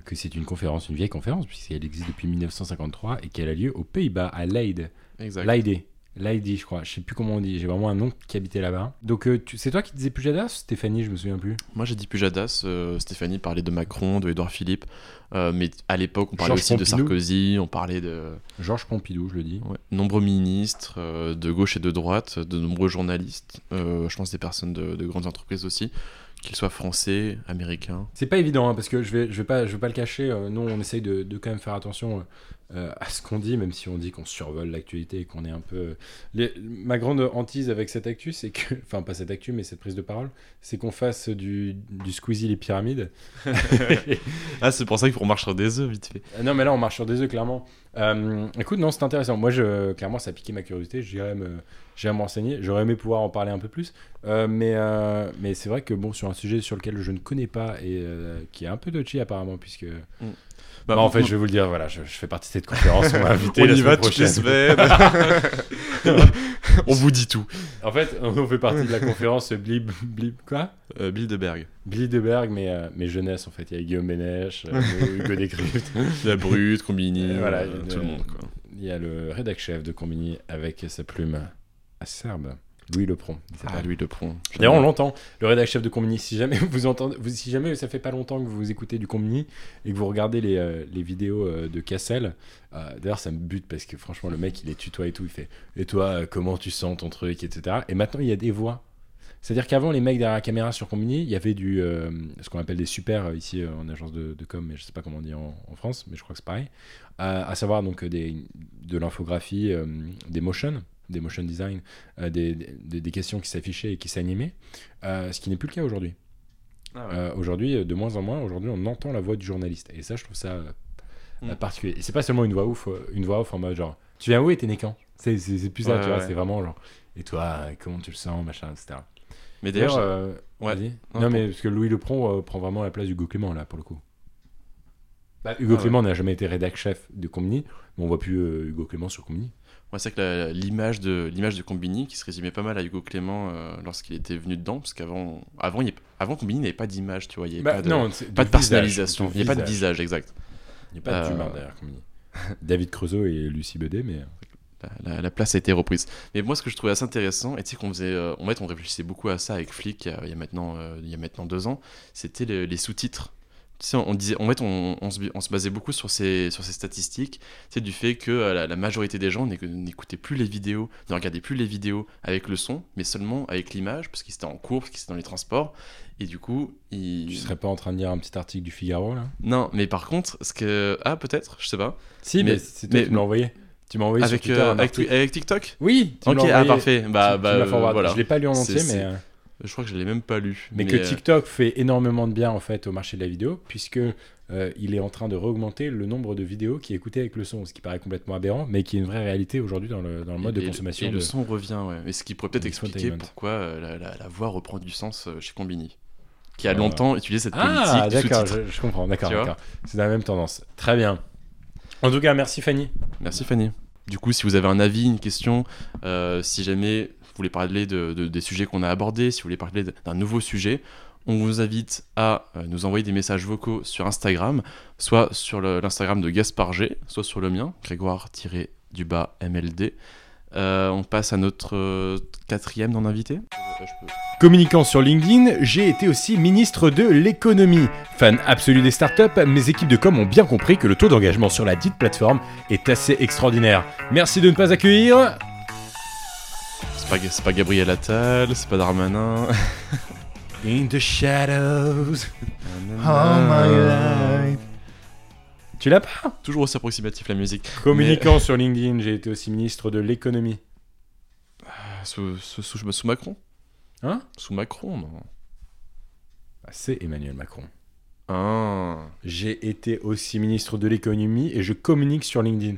que c'est une conférence, une vieille conférence, puisqu'elle existe depuis 1953 et qu'elle a lieu aux Pays-Bas, à Leyde. Exact. Leyde. Leyde, je crois. Je sais plus comment on dit. J'ai vraiment un nom qui habitait là-bas. Donc, euh, tu- c'est toi qui disais Pujadas Stéphanie, je me souviens plus? Moi j'ai dit Pujadas, euh, Stéphanie parlait de Macron, de Édouard Philippe, euh, mais à l'époque on parlait Georges aussi de. Sarkozy, on parlait de Georges Pompidou, je le dis. ouais, nombreux ministres de gauche et de droite, de nombreux journalistes, euh, je pense des personnes de, de grandes entreprises aussi, qu'ils soient français, américains. C'est pas évident hein, parce que je vais, je vais pas, je vais pas le cacher. euh, nous, on essaye de, de quand même faire attention euh, à ce qu'on dit, même si on dit qu'on survole l'actualité et qu'on est un peu. Les- ma grande hantise avec cette actu, c'est que, <laughs> enfin pas cette actu, mais cette prise de parole, c'est qu'on fasse du, du Squeezie les pyramides. <laughs> Ah c'est pour ça qu'il faut marcher sur des œufs vite fait. Euh, non, mais là, on marche sur des œufs, clairement. Euh, écoute, non, c'est intéressant. Moi, clairement, ça a piqué ma curiosité. J'irais me, j'irais me renseigner. J'aurais aimé pouvoir en parler un peu plus. Euh, mais euh, mais c'est vrai que, bon, sur un sujet sur lequel je ne connais pas et qui est un peu touchy, apparemment, puisque. Bah, Bah, en fait, je vais vous le dire, voilà, je, je fais partie de cette conférence. On m'a invité <laughs> on la y va semaine toutes les semaines. <laughs> <laughs> on vous dit tout. En fait, on fait partie de la conférence Blib, Blib, quoi? Euh, Bilderberg, Bilderberg, mais, euh, mais jeunesse, en fait. Il y a Guillaume Bénèche, euh, Hugo Décrypte. la brute, Combini, Euh, voilà, euh, tout le monde quoi. Il y a le rédac chef de Combini avec sa plume acerbe, Louis Lepron. Ah prend. D'ailleurs, on l'entend, le rédac chef de Combini. Si jamais <laughs> vous entendez, vous, si jamais ça fait pas longtemps que vous écoutez du Combini et que vous regardez les, euh, les vidéos euh, de Cassel, euh, d'ailleurs, ça me bute parce que franchement, le mec, il les tutoie et tout. Il fait Et toi, comment tu sens ton truc, etc. Et maintenant, il y a des voix. C'est-à-dire qu'avant, les mecs derrière la caméra sur Combini, il y avait du, euh, ce qu'on appelle des super ici euh, en agence de, de com, mais je sais pas comment on dit en, en France, mais je crois que c'est pareil. Euh, à savoir donc des, de l'infographie, des motions, des motion design, euh, des, des, des questions qui s'affichaient et qui s'animaient, euh, ce qui n'est plus le cas aujourd'hui. Ah Euh, aujourd'hui, de moins en moins, aujourd'hui, on entend la voix du journaliste. Et ça, je trouve ça Mm. particulier. Et c'est pas seulement une voix ouf, euh, une voix off en mode genre, tu viens où et t'es né quand? C'est plus ça, Ouais, tu vois, ouais. c'est vraiment genre, et toi, comment tu le sens, machin, etc. Mais D'ailleurs, euh, ouais. Non, Non, mais parce que Louis Lepron euh, prend vraiment la place d'Hugo Clément, là, pour le coup. Bah, Hugo Ah ouais. Clément n'a jamais été rédac chef de Combini, mais on voit plus euh, Hugo Clément sur Combini. Ouais, c'est vrai que l'image de l'image de Combini qui se résumait pas mal à Hugo Clément euh, lorsqu'il était venu dedans, parce qu'avant, avant, il y a- avant Combini n'avait pas d'image, tu vois, il y avait Bah, pas de, non, pas de visage, personnalisation, il n'y a pas de visage. exact. Il n'y a pas Euh, d'humain derrière Combini. <laughs> David Creusot et Lucie Bedet, mais. La, la- la place a été reprise. Mais moi, ce que je trouvais assez intéressant, et tu sais qu'on faisait, euh, en fait, on réfléchissait beaucoup à ça avec Flick il y a, il y a maintenant, euh, il y a maintenant deux ans, c'était les, les sous-titres sais, on disait, en fait, on, on se, on se basait beaucoup sur ces, sur ces statistiques, c'est du fait que euh, la, la majorité des gens n'éc- n'écoutaient plus les vidéos, ne regardaient plus les vidéos avec le son, mais seulement avec l'image, parce qu'ils étaient en cours, parce qu'ils étaient dans les transports, et du coup, ils... Tu serais pas en train de lire un petit article du Figaro là? Non, mais par contre, ce que... Ah, peut-être, je sais pas. Si, Mais- mais, c'est toi mais- qui me l'as envoyé. Tu m'as envoyé Avec, sur Twitter euh, avec, TikTok? Oui, tu Ok, ah parfait. Bah, Tu- bah, euh, voilà. Je l'ai pas lu en entier, mais, euh, Je crois que je l'ai même pas lu. mais que euh, TikTok fait énormément de bien en fait au marché de la vidéo, puisque euh, il est en train de réaugmenter le nombre de vidéos qui est écoutées avec le son, ce qui paraît complètement aberrant, mais qui est une vraie réalité aujourd'hui dans le, dans le mode et de le- consommation. Et de- le son revient, ouais. Et ce qui pourrait peut-être expliquer pourquoi euh, la, la- la voix reprend du sens chez Combini. Qui a Ah. longtemps utilisé cette politique Ah, d'accord, je, je comprends, d'accord, d'accord. C'est dans la même tendance. Très bien. En tout cas, merci Fanny. Merci Fanny. Du coup, si vous avez un avis, une question, euh, si jamais vous voulez parler de, de- des sujets qu'on a abordés, si vous voulez parler d'un nouveau sujet, on vous invite à euh, nous envoyer des messages vocaux sur Instagram, soit sur l'Instagram de Gaspard G, soit sur le mien, Grégoire-du-bas MLD. Euh, on passe à notre euh, quatrième non invité. Communiquant sur LinkedIn, j'ai été aussi ministre de l'économie. Fan absolu des startups, mes équipes de com ont bien compris que le taux d'engagement sur la dite plateforme est assez extraordinaire. Merci de ne pas accueillir. C'est pas, pas Gabriel Attal, c'est pas Darmanin. <laughs> In the shadows. <laughs> Tu l'as pas Toujours aussi approximatif la musique. Communiquant sur LinkedIn, j'ai été aussi ministre de l'économie. Ah, Sous, sous- sous- sous Macron Hein Sous Macron, non. Ah, C'est Emmanuel Macron. Ah. J'ai été aussi ministre de l'économie et je communique sur LinkedIn.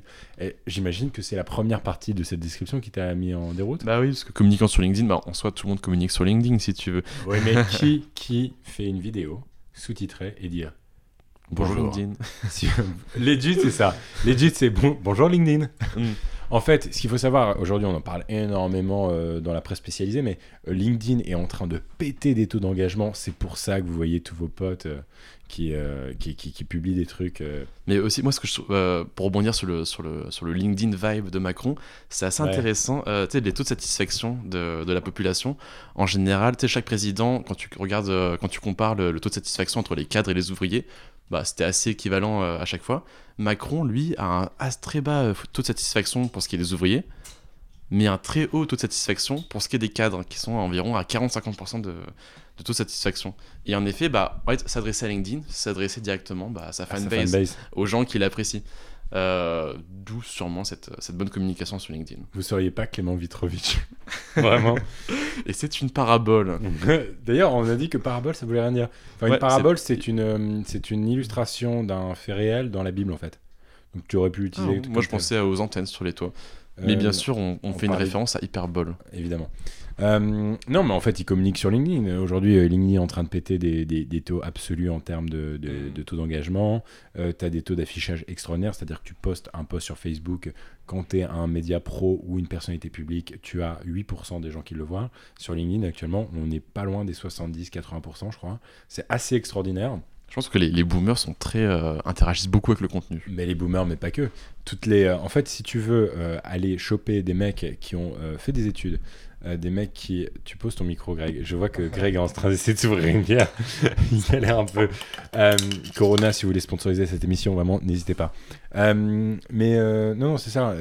J'imagine que c'est la première partie de cette description qui t'a mis en déroute. Bah oui, parce que communiquant sur LinkedIn, bah, en soi, tout le monde communique sur LinkedIn si tu veux. Oui, mais <laughs> qui, qui fait une vidéo sous-titrée et dire Bonjour, Bonjour. LinkedIn. <laughs> Legit, c'est ça. Legit, c'est bon, bonjour LinkedIn. Mm. En fait, ce qu'il faut savoir, aujourd'hui, on en parle énormément euh, dans la presse spécialisée, mais euh, LinkedIn est en train de péter des taux d'engagement. C'est pour ça que vous voyez tous vos potes euh, qui, euh, qui, qui- qui publient des trucs. euh, Mais aussi, moi, ce que je euh, pour rebondir sur le, sur, le, sur le LinkedIn vibe de Macron, c'est assez Ouais. intéressant. Euh, tu sais, les taux de satisfaction de, de la population, en général, tu sais, chaque président, quand tu regardes, quand tu compares le, le taux de satisfaction entre les cadres et les ouvriers, bah, c'était assez équivalent à chaque fois. Macron, lui, a un très bas taux de satisfaction pour ce qui est des ouvriers, mais un très haut taux de satisfaction pour ce qui est des cadres, qui sont environ à 40-50% de, de taux de satisfaction. Et en effet, bah, en fait, s'adresser à LinkedIn, s'adresser directement bah, à sa fanbase, aux gens qui l'apprécient. Euh, D'où sûrement cette, cette bonne communication sur LinkedIn. Vous seriez pas Clément Vitrovitch. <laughs> Vraiment. <laughs> Et c'est une parabole. <laughs> D'ailleurs, on a dit que parabole, ça voulait rien dire. Enfin, Ouais, une parabole, c'est une, euh, c'est une illustration d'un fait réel dans la Bible, en fait. Donc tu aurais pu Ah, l'utiliser. moi, je pensais aux antennes sur les toits. Euh, Mais bien sûr, on, on on fait une référence à hyperbole. évidemment. Euh, non, mais en fait, ils communiquent sur LinkedIn. Aujourd'hui, euh, LinkedIn est en train de péter des, des- des taux absolus en termes de, de- Mm. de taux d'engagement. tu as des taux d'affichage extraordinaires, c'est-à-dire que tu postes un post sur Facebook. Quand tu es un média pro ou une personnalité publique, tu as 8% des gens qui le voient. Sur LinkedIn, actuellement, on n'est pas loin des 70-80%, je crois. C'est assez extraordinaire. Je pense que les, boomers sont très euh, interagissent beaucoup avec le contenu. Mais les boomers, mais pas que. Toutes les, euh, en fait, si tu veux euh, aller choper des mecs qui ont fait des études, des mecs qui. Tu poses ton micro, Greg. Je vois que Greg est en train d'essayer de s'ouvrir une bière. <laughs> Il a l'air un peu. Corona, si vous voulez sponsoriser cette émission, vraiment, n'hésitez pas. Mais non, non, c'est ça.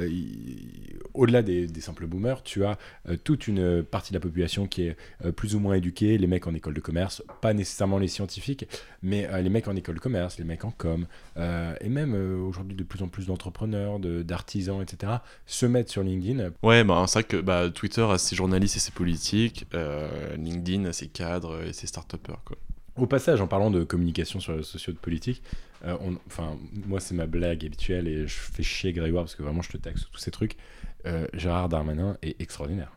Au-delà des, des simples boomers, tu as euh, toute une partie de la population qui est euh, plus ou moins éduquée, les mecs en école de commerce, pas nécessairement les scientifiques, mais euh, les mecs en école de commerce, les mecs en com, et même aujourd'hui de plus en plus d'entrepreneurs, de- d'artisans, etc., se mettent sur LinkedIn. Ouais, bah, c'est vrai que bah, Twitter a ses journalistes et ses politiques, LinkedIn a ses cadres et ses start quoi. Au passage, en parlant de communication sur les sociaux de politique, euh, on- enfin, moi c'est ma blague habituelle et je fais chier Grégoire parce que vraiment je te taxe sur tous ces trucs. Euh, Gérard Darmanin est extraordinaire.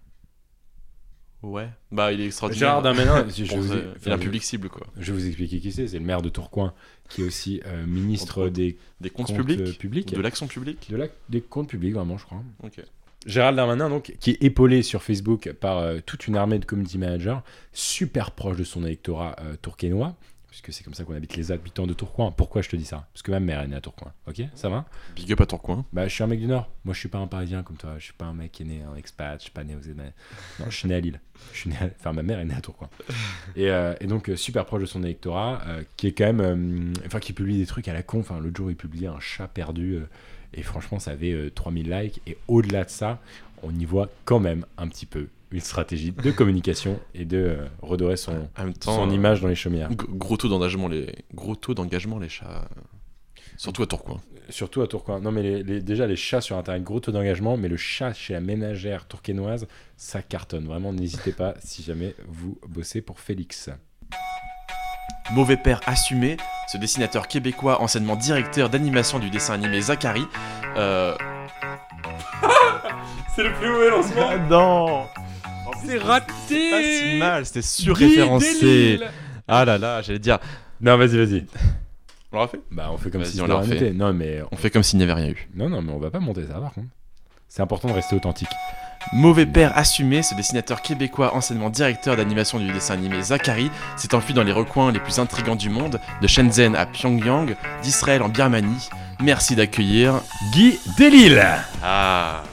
Ouais, bah il est extraordinaire. Gérard Darmanin, je, je vous, il un public cible, quoi. je vais vous expliquer qui c'est. C'est le maire de Tourcoing qui est aussi euh, ministre des Des comptes, comptes publics, publics. De l'action publique De la- des comptes publics, vraiment, je crois. Ok. Gérald Darmanin, donc, qui est épaulé sur Facebook par euh, toute une armée de community managers, super proche de son électorat euh, tourquenois, puisque c'est comme ça qu'on habite les habitants de Tourcoing. Pourquoi je te dis ça? Parce que ma mère est née à Tourcoing. Ok, ça va? Big up à Tourcoing. Bah, je suis un mec du Nord. Moi, je suis pas un Parisien comme toi. Je suis pas un mec qui est né en expat. Je suis pas né aux États-Unis. Non, je suis né à Lille. Je suis né à- Enfin, ma mère est née à Tourcoing. Et, euh, et donc, euh, super proche de son électorat, euh, qui est quand même. euh, Enfin, qui publie des trucs à la con. Enfin, l'autre jour, il publiait un chat perdu. et franchement, ça avait euh, 3000 likes. Et au-delà de ça, on y voit quand même un petit peu une stratégie de communication et de euh, redorer son, En même temps, son image dans les chaumières. Gros taux d'engagement, les gros taux d'engagement, les chats. Surtout à Tourcoing. Surtout à Tourcoing. Non, mais les- les- déjà, les chats sur Internet, gros taux d'engagement, mais le chat chez la ménagère tourquenoise, ça cartonne. Vraiment, n'hésitez pas <laughs> si jamais vous bossez pour Félix. Mauvais père assumé, ce dessinateur québécois, anciennement directeur d'animation du dessin animé Zachary. euh, <laughs> C'est le plus mauvais lancement <laughs> non C'est Pas si raté mal, c'était surréférencé. Ah là là, j'allais dire. Non, vas-y, vas-y. On l'a fait Bah, on fait comme Vas-y, si on l'a refait. Non, mais... On fait comme s'il n'y avait rien eu. Non, non, mais on va pas monter ça, par contre. C'est important de rester authentique. Mauvais père assumé, ce dessinateur québécois, anciennement directeur d'animation du dessin animé Zachary, s'est enfui dans les recoins les plus intrigants du monde, de Shenzhen à Pyongyang, d'Israël en Birmanie. Merci d'accueillir. Guy Delisle Ah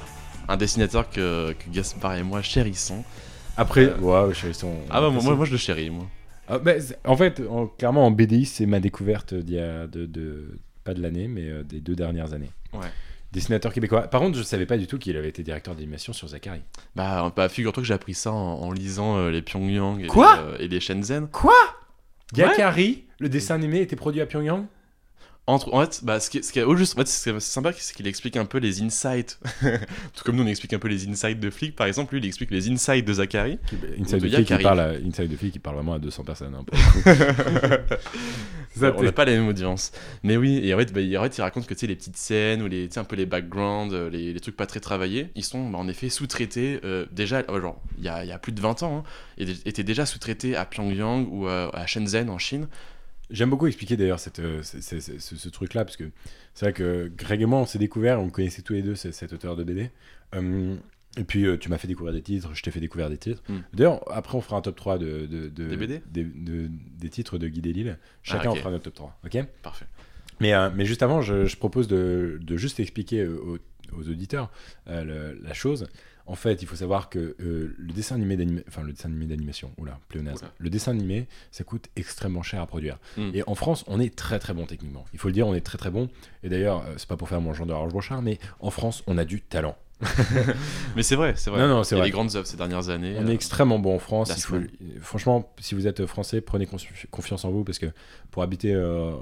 Un dessinateur que, que Gaspard et moi chérissons. Après, Euh, sont... Ah bah moi, moi, moi, je le chéris, moi. Ah, bah, en fait, en- clairement, en BDI, c'est ma découverte d'il y a de, de- pas de l'année, mais euh, des deux dernières années. Ouais. Dessinateur québécois. Par contre, je savais pas du tout qu'il avait été directeur d'animation sur Zachary. Bah, bah, figure-toi que j'ai appris ça en, en lisant euh, les Pyongyang et, Quoi? les, euh, et les Shenzhen. Quoi? Ouais. Zachary, le dessin animé était produit à Pyongyang? Entre, en fait, bah, ce qui est, ce qui est- au juste, en fait, ce qui est sympa, c'est qu'il explique un peu les insights. <laughs> Tout comme nous, on explique un peu les insights de flics, par exemple, lui, il explique les insights de Zachary. Inside de the Fille qui parle à, Inside the Fille qui parle vraiment à 200 personnes. hein. <laughs> Ça, on n'a pas la même audience. Mais oui, et en fait, bah, il, en fait, il raconte que les petites scènes ou les, un peu les backgrounds, euh, les, les trucs pas très travaillés, ils sont bah, en effet sous-traités euh, déjà, euh, genre, il y a, il y a plus de 20 ans, hein, et étaient déjà sous-traités à Pyongyang ou à Shenzhen en Chine. J'aime beaucoup expliquer d'ailleurs cette, euh, ce, ce- ce- ce- ce truc-là, parce que c'est vrai que Greg et moi, on s'est découvert, on connaissait tous les deux ce- cet auteur de BD. Euh, et puis euh, tu m'as fait découvrir des titres, je t'ai fait découvrir des titres. Mm. D'ailleurs, après on fera un top 3 de, de- de- Des BD des, de- des titres de Guy Delisle. Chacun Ah, en fera notre top 3, ok? Parfait. mais, euh, mais juste avant, je, je propose de, de juste expliquer aux, aux auditeurs euh, le- la chose. En fait, il faut savoir que euh, le dessin animé d'animation, enfin le dessin animé d'animation, oula, pléonasme. Oula. Le dessin animé, ça coûte extrêmement cher à produire. Mm. Et en France, on est très très bon techniquement. Il faut le dire, on est très très bon. Et d'ailleurs, euh, c'est pas pour faire mon genre de Orange Brochard, mais en France, on a du talent. <laughs> Mais c'est vrai, c'est vrai. Non, non, c'est Il y a vrai. des grandes œuvres ces dernières années. On euh, est extrêmement bon en France. Il faut- franchement, si vous êtes français, prenez confi- confiance en vous parce que pour habiter euh,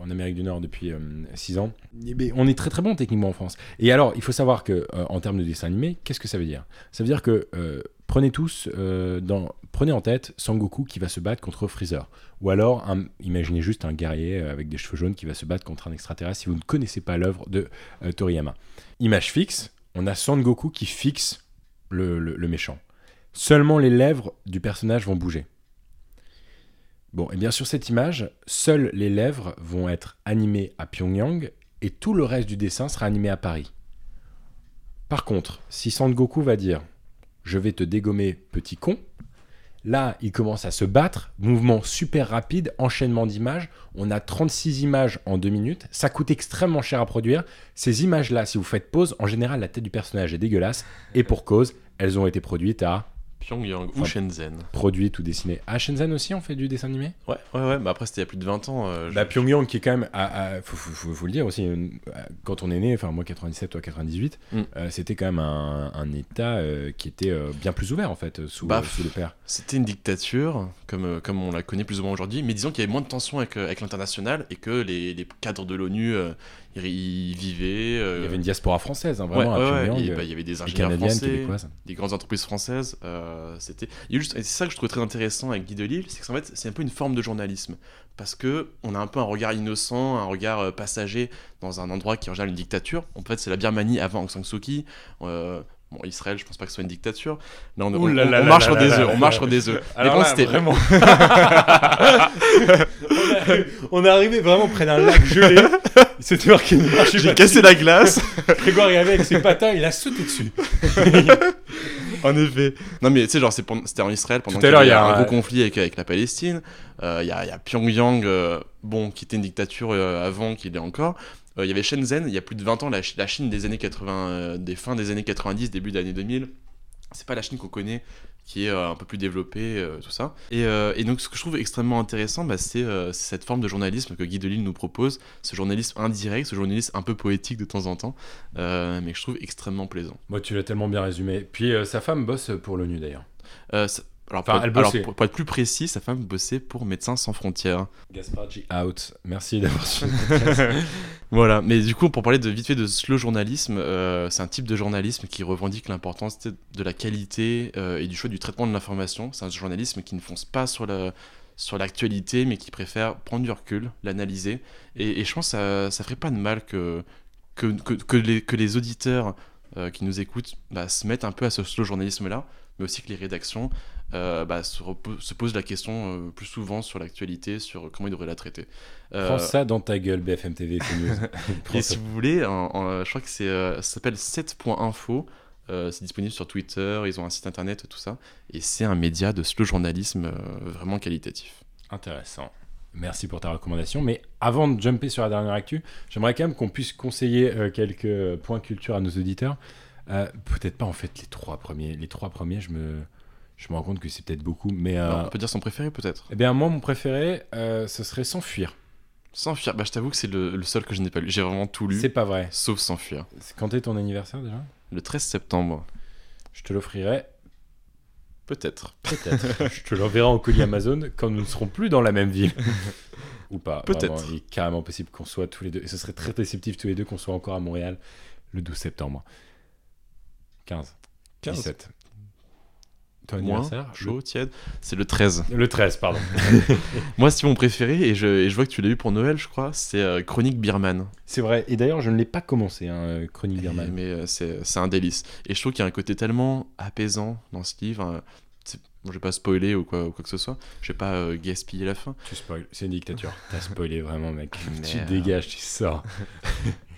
en Amérique du Nord depuis 6 ans, eh ben, on est très très bon techniquement en France. Et alors, il faut savoir que euh, en termes de dessin animé, qu'est-ce que ça veut dire? Ça veut dire que euh, prenez tous euh, dans prenez en tête Sangoku qui va se battre contre Freezer, ou alors un- imaginez juste un guerrier euh, avec des cheveux jaunes qui va se battre contre un extraterrestre. Si vous ne connaissez pas l'œuvre de euh, Toriyama, image fixe, on a Sangoku qui fixe le- méchant seulement les lèvres du personnage vont bouger. Bon, et bien sur cette image, seules les lèvres vont être animées à Pyongyang et tout le reste du dessin sera animé à Paris. Par contre, si Sangoku va dire Je vais te dégommer, petit con, là, il commence à se battre, mouvement super rapide, enchaînement d'images. On a 36 images en 2 minutes. Ça coûte extrêmement cher à produire. Ces images-là, si vous faites pause, en général, la tête du personnage est dégueulasse. Et pour cause, elles ont été produites à Pyongyang ou Shenzhen. produites ou dessinées. À Shenzhen aussi, on fait du dessin animé? Ouais, ouais, ouais. Bah après, c'était il y a plus de 20 ans. euh, je- Bah, Pyongyang, qui est quand même, à, à- faut, faut- faut- faut le dire aussi, euh, quand on est né, enfin moi 97, toi 98, Mm. euh, c'était quand même un, un État euh, qui était bien plus ouvert en fait sous, Bah, sous le père. C'était une dictature, comme, comme on la connaît plus ou moins aujourd'hui, mais disons qu'il y avait moins de tensions avec, avec l'international et que les, les cadres de l'ONU ils, ils vivaient. euh, Il y avait une diaspora française, hein, vraiment ouais, à ouais, Pyongyang. et, bah, il y avait des ingénieurs français, des grandes entreprises françaises. euh, c'était il juste- c'est ça que je trouvais très intéressant avec Guy Delisle, c'est qu'en fait c'est un peu une forme de journalisme parce que on a un peu un regard innocent, un regard euh, passager dans un endroit qui est en général une dictature. En fait, c'est la Birmanie avant Aung San Suu Kyi. euh, Bon, Israël, je pense pas que ce soit une dictature. Là, on, on- Ouh là on- là on là marche sur des œufs. On marche sur des œufs. Mais Alors bon, c'était vraiment. <laughs> <laughs> on est arrivé vraiment près d'un lac gelé. C'était marqué ne marchez J'ai cassé la glace. <laughs> Grégoire est avec ses patins, il a sauté dessus. <laughs> en effet. Non, mais tu sais, genre, c'était en Israël pendant Tout à l'heure, il y a un gros conflit avec, avec la Palestine. Euh, Il y, a, il y a Pyongyang, euh, bon, qui était une dictature euh, avant qu'il l'est encore. Il y avait Shenzhen, il y a plus de 20 ans, la, la Chine des années 80, euh, des fins des années 90, début des années 2000. C'est pas la Chine qu'on connaît, qui est euh, un peu plus développée, euh, tout ça. Et, euh, et donc, ce que je trouve extrêmement intéressant, bah, c'est cette forme de journalisme que Guy Delisle nous propose, ce journalisme indirect, ce journalisme un peu poétique de temps en temps, mais que je trouve extrêmement plaisant. Moi, tu l'as tellement bien résumé. Puis sa femme bosse pour l'ONU d'ailleurs. Euh, alors, Enfin, pour, elle être- alors, bossait. pour- pour être plus précis, sa femme bossait pour Médecins sans frontières. Gaspargi out. Merci d'avoir suivi. <laughs> Voilà, mais du coup, pour parler de vite fait de slow journalisme, euh, c'est un type de journalisme qui revendique l'importance de la qualité euh, et du choix du traitement de l'information. C'est un journalisme qui ne fonce pas sur la sur l'actualité, mais qui préfère prendre du recul, l'analyser. Et, et je pense que ça, ça ferait pas de mal que, que, que, que les, que les auditeurs euh, qui nous écoutent bah, se mettent un peu à ce slow journalisme-là, mais aussi que les rédactions euh, bah, se, se posent la question euh, plus souvent sur l'actualité, sur comment ils devraient la traiter. Euh, Prends ça dans ta gueule, BFM TV, news. Et ça. si vous voulez, en- en- je crois que c'est, ça s'appelle 7.info. euh, c'est disponible sur Twitter, ils ont un site internet, tout ça. Et c'est un média de slow journalisme vraiment qualitatif. Intéressant. Merci pour ta recommandation. Mais avant de jumper sur la dernière actu, j'aimerais quand même qu'on puisse conseiller quelques points culture à nos auditeurs. Euh, peut-être pas en fait les trois premiers. Les trois premiers, je me, je me rends compte que c'est peut-être beaucoup. Mais euh, on peut dire son préféré peut-être eh bien, moi, mon préféré, euh, ce serait S'enfuir. S'enfuir, bah, je t'avoue que c'est le, le seul que je n'ai pas lu. J'ai vraiment tout lu, C'est pas vrai. sauf S'enfuir. Quand est ton anniversaire déjà? Le 13 septembre, Je te l'offrirai peut-être. peut-être. <laughs> je te l'enverrai en colis Amazon quand nous ne serons plus dans la même ville. <laughs> Ou pas. Peut-être. Il est carrément possible qu'on soit tous les deux. Et ce serait très déceptif tous les deux qu'on soit encore à Montréal le 12 septembre. 15. 15. 17. Ton Moins anniversaire chaud, tiède. C'est le 13. Le 13, pardon. <laughs> <laughs> Moi, c'est mon préféré, et je, et je vois que tu l'as eu pour Noël, je crois. C'est euh, Chronique Birman. C'est vrai. Et d'ailleurs, je ne l'ai pas commencé, hein, euh, Chronique Birman. Mais euh, c'est c'est un délice. Et je trouve qu'il y a un côté tellement apaisant dans ce livre. hein. Bon, je vais pas spoiler ou quoi, ou quoi que ce soit. Je vais pas euh, gaspiller la fin. Tu spoil. C'est une dictature. <laughs> T'as spoilé vraiment, mec. tu Merde. dégages, tu sors.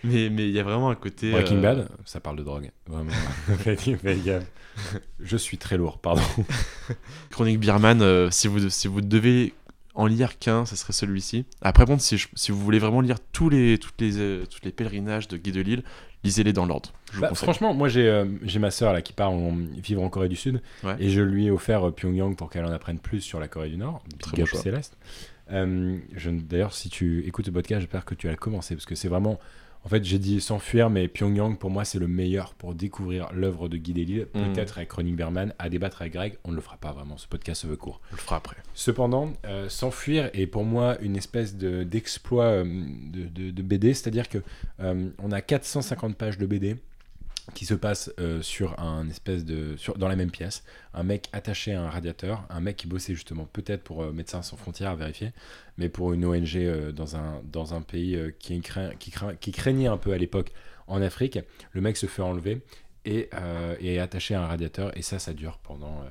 Mais mais il y a vraiment un côté. Breaking euh, Bad, ça parle de drogue. Vraiment. <laughs> <laughs> Je suis très lourd, pardon. <laughs> Chronique Birman, euh, si, vous, si vous devez en lire qu'un, ce serait celui-ci. Après, bon, si, je- si vous voulez vraiment lire tous les, toutes les, euh, tous les pèlerinages de Guy de Lille, lisez-les dans l'ordre. Bah, franchement, moi j'ai euh, ma sœur là qui part en- vivre en Corée du Sud Ouais. et je lui ai offert euh, Pyongyang pour qu'elle en apprenne plus sur la Corée du Nord. Très bon. Céleste. D'ailleurs, si tu écoutes le podcast, j'espère que tu as commencé parce que c'est vraiment. En fait, j'ai dit s'enfuir, mais Pyongyang pour moi c'est le meilleur pour découvrir l'œuvre de Guy Delisle. Mm. Peut-être avec Chronique Berman, à débattre avec Greg. On ne le fera pas vraiment, ce podcast se veut court. On le fera après. Cependant, euh, S'enfuir est pour moi une espèce de- d'exploit euh, de, de- de BD, c'est-à-dire que euh, on a 450 pages de BD qui se passent euh, sur un espèce de sur, dans la même pièce, un mec attaché à un radiateur, un mec qui bossait justement peut-être pour euh, Médecins sans frontières à vérifier, mais pour une ONG euh, dans un dans un pays qui, craint, qui, craint- qui craignait un peu à l'époque en Afrique, le mec se fait enlever et, et est attaché à un radiateur et ça ça dure pendant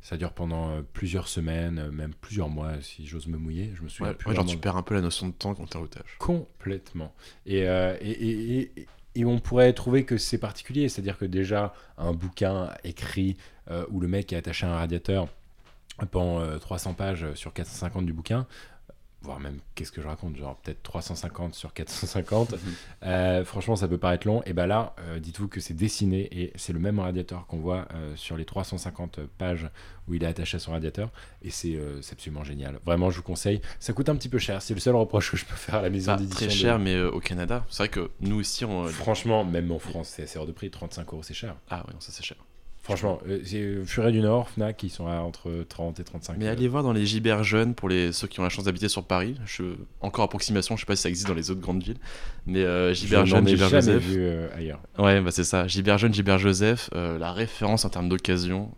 ça dure pendant plusieurs semaines, même plusieurs mois, si j'ose me mouiller. Je me souviens Ouais, genre, tu perds un peu la notion de temps quand t'es otage. Complètement. Et, euh, et, et- et- on pourrait trouver que c'est particulier, c'est-à-dire que déjà, un bouquin écrit euh, où le mec est attaché à un radiateur pendant euh, 300 pages sur 450 du bouquin, voire même, qu'est-ce que je raconte, genre peut-être 350 sur 450, <laughs> euh, franchement, ça peut paraître long. Et ben là, euh, dites-vous que c'est dessiné et c'est le même radiateur qu'on voit euh, sur les 350 pages où il est attaché à son radiateur. Et c'est absolument génial. Vraiment, je vous conseille. Ça coûte un petit peu cher. C'est le seul reproche que je peux faire à la maison d'édition. très de- cher, mais au Canada, c'est vrai que nous ici, on. Franchement, même en France, c'est assez hors de prix. 35 euros, c'est cher. Ah non, ça c'est cher. Franchement, euh, c'est euh, Furet du Nord, Fnac, ils sont à entre 30 et 35 Mais euh, allez voir dans les gibers jeunes pour les ceux qui ont la chance d'habiter sur Paris. Je, encore approximation, je sais pas si ça existe dans les autres grandes villes, mais euh, gibers jeunes, gibers jamais Joseph. vu euh, ailleurs. Ouais, bah c'est ça. Gibert jeune, Gibert Joseph, euh, la référence en termes d'occasion,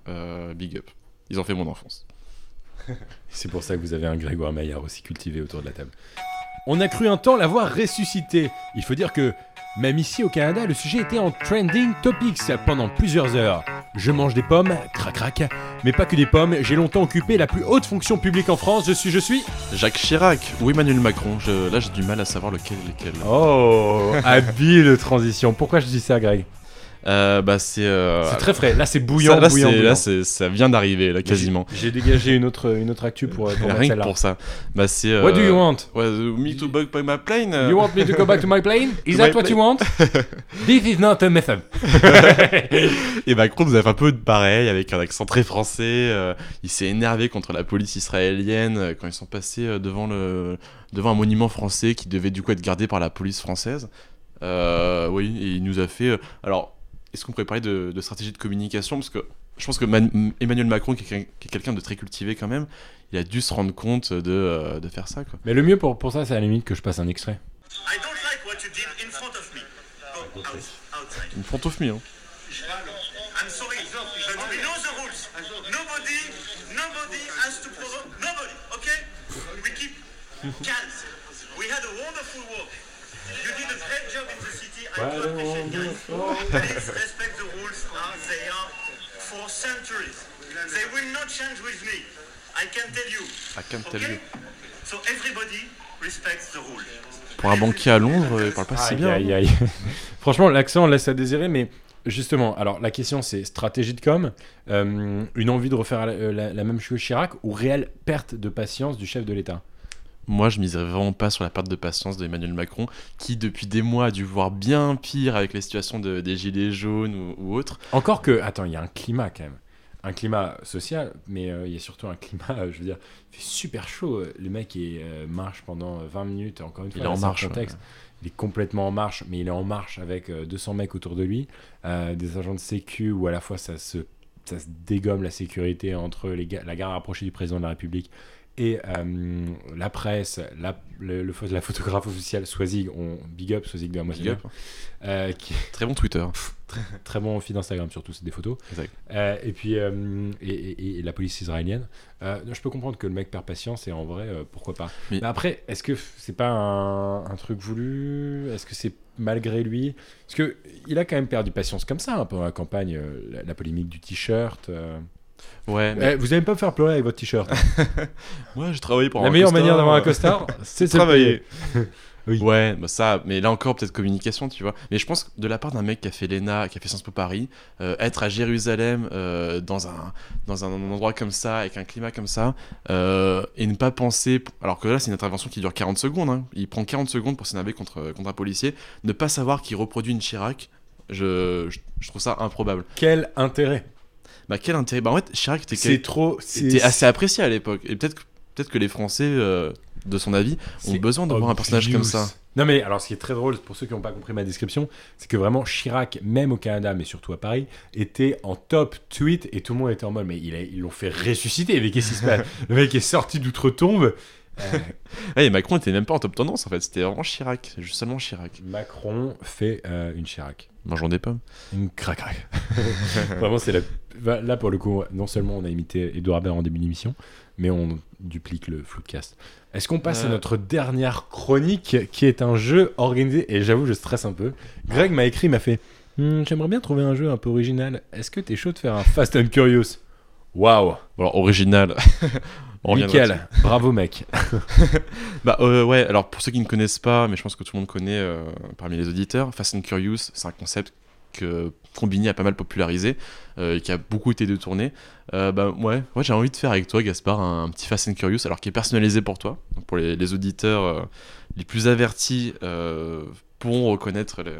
big up. Ils ont fait mon enfance. <laughs> C'est pour ça que vous avez un Grégoire Maillard aussi cultivé autour de la table. On a cru un temps l'avoir ressuscité. Il faut dire que, même ici au Canada, le sujet était en trending topics pendant plusieurs heures. Je mange des pommes, crac crac, mais pas que des pommes, j'ai longtemps occupé la plus haute fonction publique en France, je suis, je suis... Jacques Chirac ou Emmanuel Macron. Je- là, j'ai du mal à savoir lequel est lequel. Oh, <laughs> habile transition. Pourquoi je dis ça, Greg? Euh, bah, c'est. euh, C'est très frais. Là, c'est bouillant, ça, là, bouillant, c'est- bouillant. là, c'est- ça vient d'arriver, là, quasiment. J'ai dégagé une autre, une autre actu pour, pour mettre <laughs> Rien que pour ça. Bah, c'est. What do euh, you want? Uh, me to bug by my plane? You want me to go back to my plane? <laughs> Is To that what plane. you want? <laughs> This is not a method. Et Macron nous a fait un peu de pareil, avec un accent très français. euh, il s'est énervé contre la police israélienne euh, quand ils sont passés euh, devant, le, devant un monument français qui devait du coup être gardé par la police française. Euh, oui, et il nous a fait. euh, alors, est-ce qu'on pourrait parler de, de stratégie de communication Parce que je pense que Man- Emmanuel Macron, qui est, est quelqu'un de très cultivé quand même, il a dû se rendre compte de, euh, de faire ça. Quoi. Mais le mieux pour, pour ça, c'est à la limite que je passe un extrait. I don't like what you did in front of me. Go out, outside. Une front of me, hein. I'm sorry, but we know the rules. Nobody, nobody has to provoke nobody. Okay? We keep calm. We had a wonderful work. You did a great job in the city. I do appreciate guys. Please respect the rules as they are for centuries. They will not change with me. I can tell you. I can tell Okay? you. So everybody respects the rules. Pour un banquier à Londres, il parle pas si bien. aïe, aïe. <laughs> Franchement, l'accent laisse à désirer, mais justement, alors la question c'est stratégie de com, euh, une envie de refaire la, euh, la- la même chose que Chirac ou réelle perte de patience du chef de l'État? Moi, je miserais vraiment pas sur la perte de patience d'Emmanuel Macron, qui depuis des mois a dû voir bien pire avec les situations de- des gilets jaunes ou, ou autres. Encore que, attends, il y a un climat quand même. Un climat social, mais euh, il y a surtout un climat, euh, je veux dire, il fait super chaud. Le mec il euh, marche pendant 20 minutes, encore une fois, Il est en marche. contexte. Il est complètement en marche, mais il est en marche avec euh, 200 mecs autour de lui, euh, des agents de sécu où à la fois ça se, ça se dégomme la sécurité entre les la garde rapprochée du président de la République et euh, la presse, la, le, le pho- la photographe officielle, Swazig, on big up Swazig de Big up. euh, qui Très bon Twitter. très bon feed Instagram surtout, c'est des photos. Euh, et puis euh, et, et- et la police israélienne. Je peux comprendre que le mec perd patience et en vrai, pourquoi pas. Mais- Mais, après, est-ce que c'est pas un, un truc voulu? Est-ce que c'est malgré lui? Parce que il a quand même perdu patience comme ça hein, pendant la campagne, la, la polémique du t-shirt. Ouais, mais Eh, vous allez pas me faire pleurer avec votre t-shirt. <laughs> moi, j'ai travaillé pour la un meilleure costard, manière d'avoir un costard, <laughs> c'est de travailler. <laughs> Oui. Ouais, bah ça, mais là encore, peut-être communication, tu vois. Mais je pense que de la part d'un mec qui a fait l'ENA, qui a fait Sciences Po Paris, euh, être à Jérusalem, euh, dans, un, dans un endroit comme ça, avec un climat comme ça, euh, et ne pas penser. Alors que là, c'est une intervention qui dure 40 secondes. hein. Il prend 40 secondes pour s'énerver contre, contre un policier. Ne pas savoir qu'il reproduit une Chirac, je, je, je trouve ça improbable. Quel intérêt Bah, quel intérêt Bah, en fait, Chirac était, C'est quel- trop. était assez apprécié à l'époque. Et peut-être que, peut-être que les Français, euh, de son avis, ont besoin de voir un personnage comme ça. Non mais alors ce qui est très drôle pour ceux qui n'ont pas compris ma description, c'est que vraiment Chirac, même au Canada, mais surtout à Paris, était en top tweet et tout le monde était en mode mais il a- ils l'ont fait ressusciter, mais qu'est-ce qui se passe <laughs> Le mec est sorti d'outre-tombe. <laughs> Euh, et Macron était même pas en top tendance en fait, c'était vraiment Chirac, juste seulement Chirac. Macron fait euh, une Chirac. Mangeons des pommes. Une crac crac. <laughs> Vraiment c'est la... va- Là pour le coup, non seulement on a imité Edouard Baird en début d'émission, mais on duplique le floodcast. Est-ce qu'on passe à Euh. notre dernière chronique qui est un jeu organisé Et j'avoue, je stresse un peu. Greg m'a écrit, m'a fait Hmm, J'aimerais bien trouver un jeu un peu original. Est-ce que t'es chaud de faire un Fast and Curious? Waouh alors original. <laughs> On Nickel Bravo mec <laughs> Bah euh, ouais, alors pour ceux qui ne connaissent pas, mais je pense que tout le monde connaît euh, parmi les auditeurs, Fast and Curious, c'est un concept que Combini a pas mal popularisé euh, et qui a beaucoup été détourné. Euh, bah ouais, ouais j'ai envie de faire avec toi, Gaspard, un, un petit Fast and Curious, alors qui est personnalisé pour toi. Donc, pour les, les auditeurs euh, les plus avertis euh, pourront reconnaître le-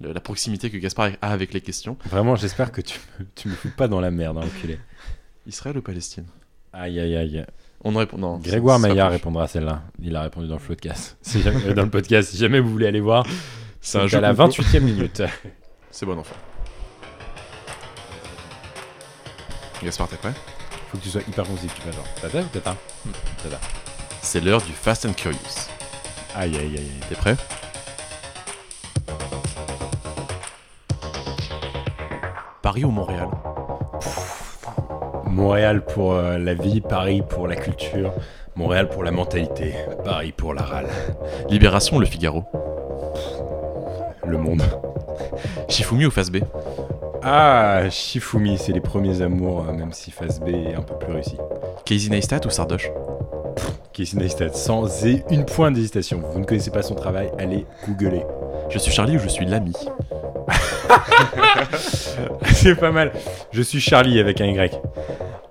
le- la proximité que Gaspard a avec les questions. Vraiment, j'espère que tu me, tu me fous pas dans la merde, hein, enculé. Israël ou Palestine? Aïe aïe aïe. On ne répond. Non. Grégoire Maillard répondra à celle-là. Il a répondu dans le podcast. <laughs> Si jamais, dans le podcast, si jamais vous voulez aller voir, C'est un c'est jeu à la concours. 28e minute. <laughs> C'est bon enfant. Gaspard, t'es prêt? Faut que tu sois hyper concis, tu fais genre. Tata ou tata Tata. C'est l'heure du Fast and Curious. Aïe aïe aïe aïe. T'es prêt? Paris ou Montréal? Montréal pour euh, la vie, Paris pour la culture, Montréal pour la mentalité, Paris pour la râle. Libération ou Le Figaro Le monde. Shifumi ou Face B? Ah, Shifumi, c'est les premiers amours, euh, même si Phase B est un peu plus réussi. Casey Neistat ou Sardoche? Casey Neistat, sans et une point d'hésitation. Vous ne connaissez pas son travail, allez googler. Je suis Charlie ou je suis l'ami? <laughs> C'est pas mal. Je suis Charlie avec un Y.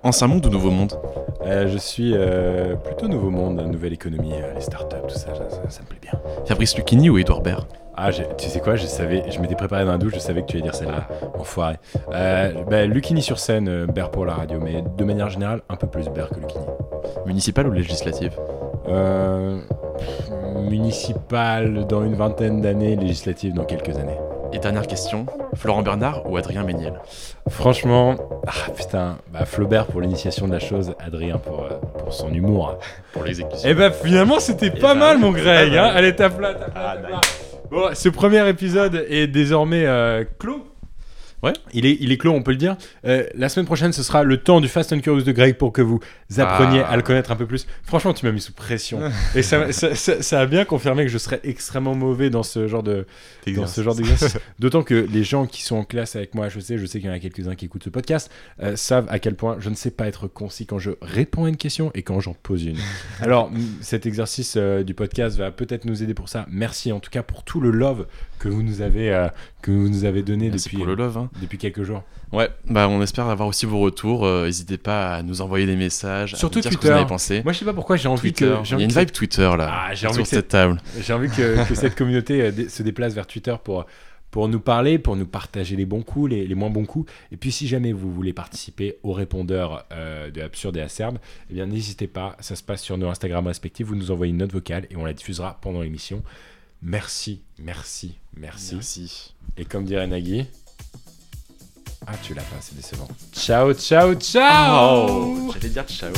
Ancien monde ou nouveau monde? Euh, je suis euh, plutôt nouveau monde, nouvelle économie, euh, les startups, tout ça, ça, ça me plaît bien. Fabrice Lucchini ou Edouard Baird? Ah, tu sais quoi, je savais, je m'étais préparé dans la douche, je savais que tu allais dire celle-là, enfoiré. Euh, bah, Lucini sur scène, euh, pour la radio, mais de manière générale, un peu plus Bear que Lucini. Municipal ou législative Euh, municipal dans une vingtaine d'années, législative dans quelques années. Et dernière question, Florent Bernard ou Adrien Méniel? Franchement, ah putain, bah Flaubert pour l'initiation de la chose, Adrien pour, euh, pour son humour. Pour l'exécution. Eh bah finalement c'était pas ben, mal mon Greg, hein Allez tape là, tape là, Ah, tape là. Bon, ce premier épisode est désormais euh, clos. Ouais. Il est, il est clos, on peut le dire. Euh, la semaine prochaine, ce sera le temps du Fast and Curious de Greg pour que vous appreniez Ah. à le connaître un peu plus. Franchement, tu m'as mis sous pression. Et ça, ça, ça- ça a bien confirmé que je serais extrêmement mauvais dans ce genre de, dans ce genre d'exercice. <laughs> D'autant que les gens qui sont en classe avec moi à HEC, je sais qu'il y en a quelques-uns qui écoutent ce podcast, euh, savent à quel point je ne sais pas être concis quand je réponds à une question et quand j'en pose une. <laughs> Alors, cet exercice euh, du podcast va peut-être nous aider pour ça. Merci en tout cas pour tout le love que vous nous avez, euh, que vous nous avez donné Merci depuis, pour le love. hein. depuis quelques jours. Ouais, bah on espère avoir aussi vos retours. euh, N'hésitez pas à nous envoyer des messages, Surtout à nous dire ce que Twitter. vous en avez pensé. Moi, je sais pas pourquoi j'ai envie Twitter. que. Il j'ai y a envie une que vibe Twitter là. Ah, j'ai sur envie que cette table. J'ai envie que, que cette communauté euh, se déplace vers Twitter pour, pour nous parler, pour nous partager les bons coups, les, les moins bons coups. Et puis, si jamais vous voulez participer au répondeur euh, de Absurde et Acerbe, eh bien, n'hésitez pas. Ça se passe sur nos Instagram respectifs. Vous nous envoyez une note vocale et on la diffusera pendant l'émission. Merci, merci, merci. Merci. Et comme dirait Nagui, ah tu l'as pas, c'est décevant. Ciao, ciao, ciao. Oh. J'allais dire ciao.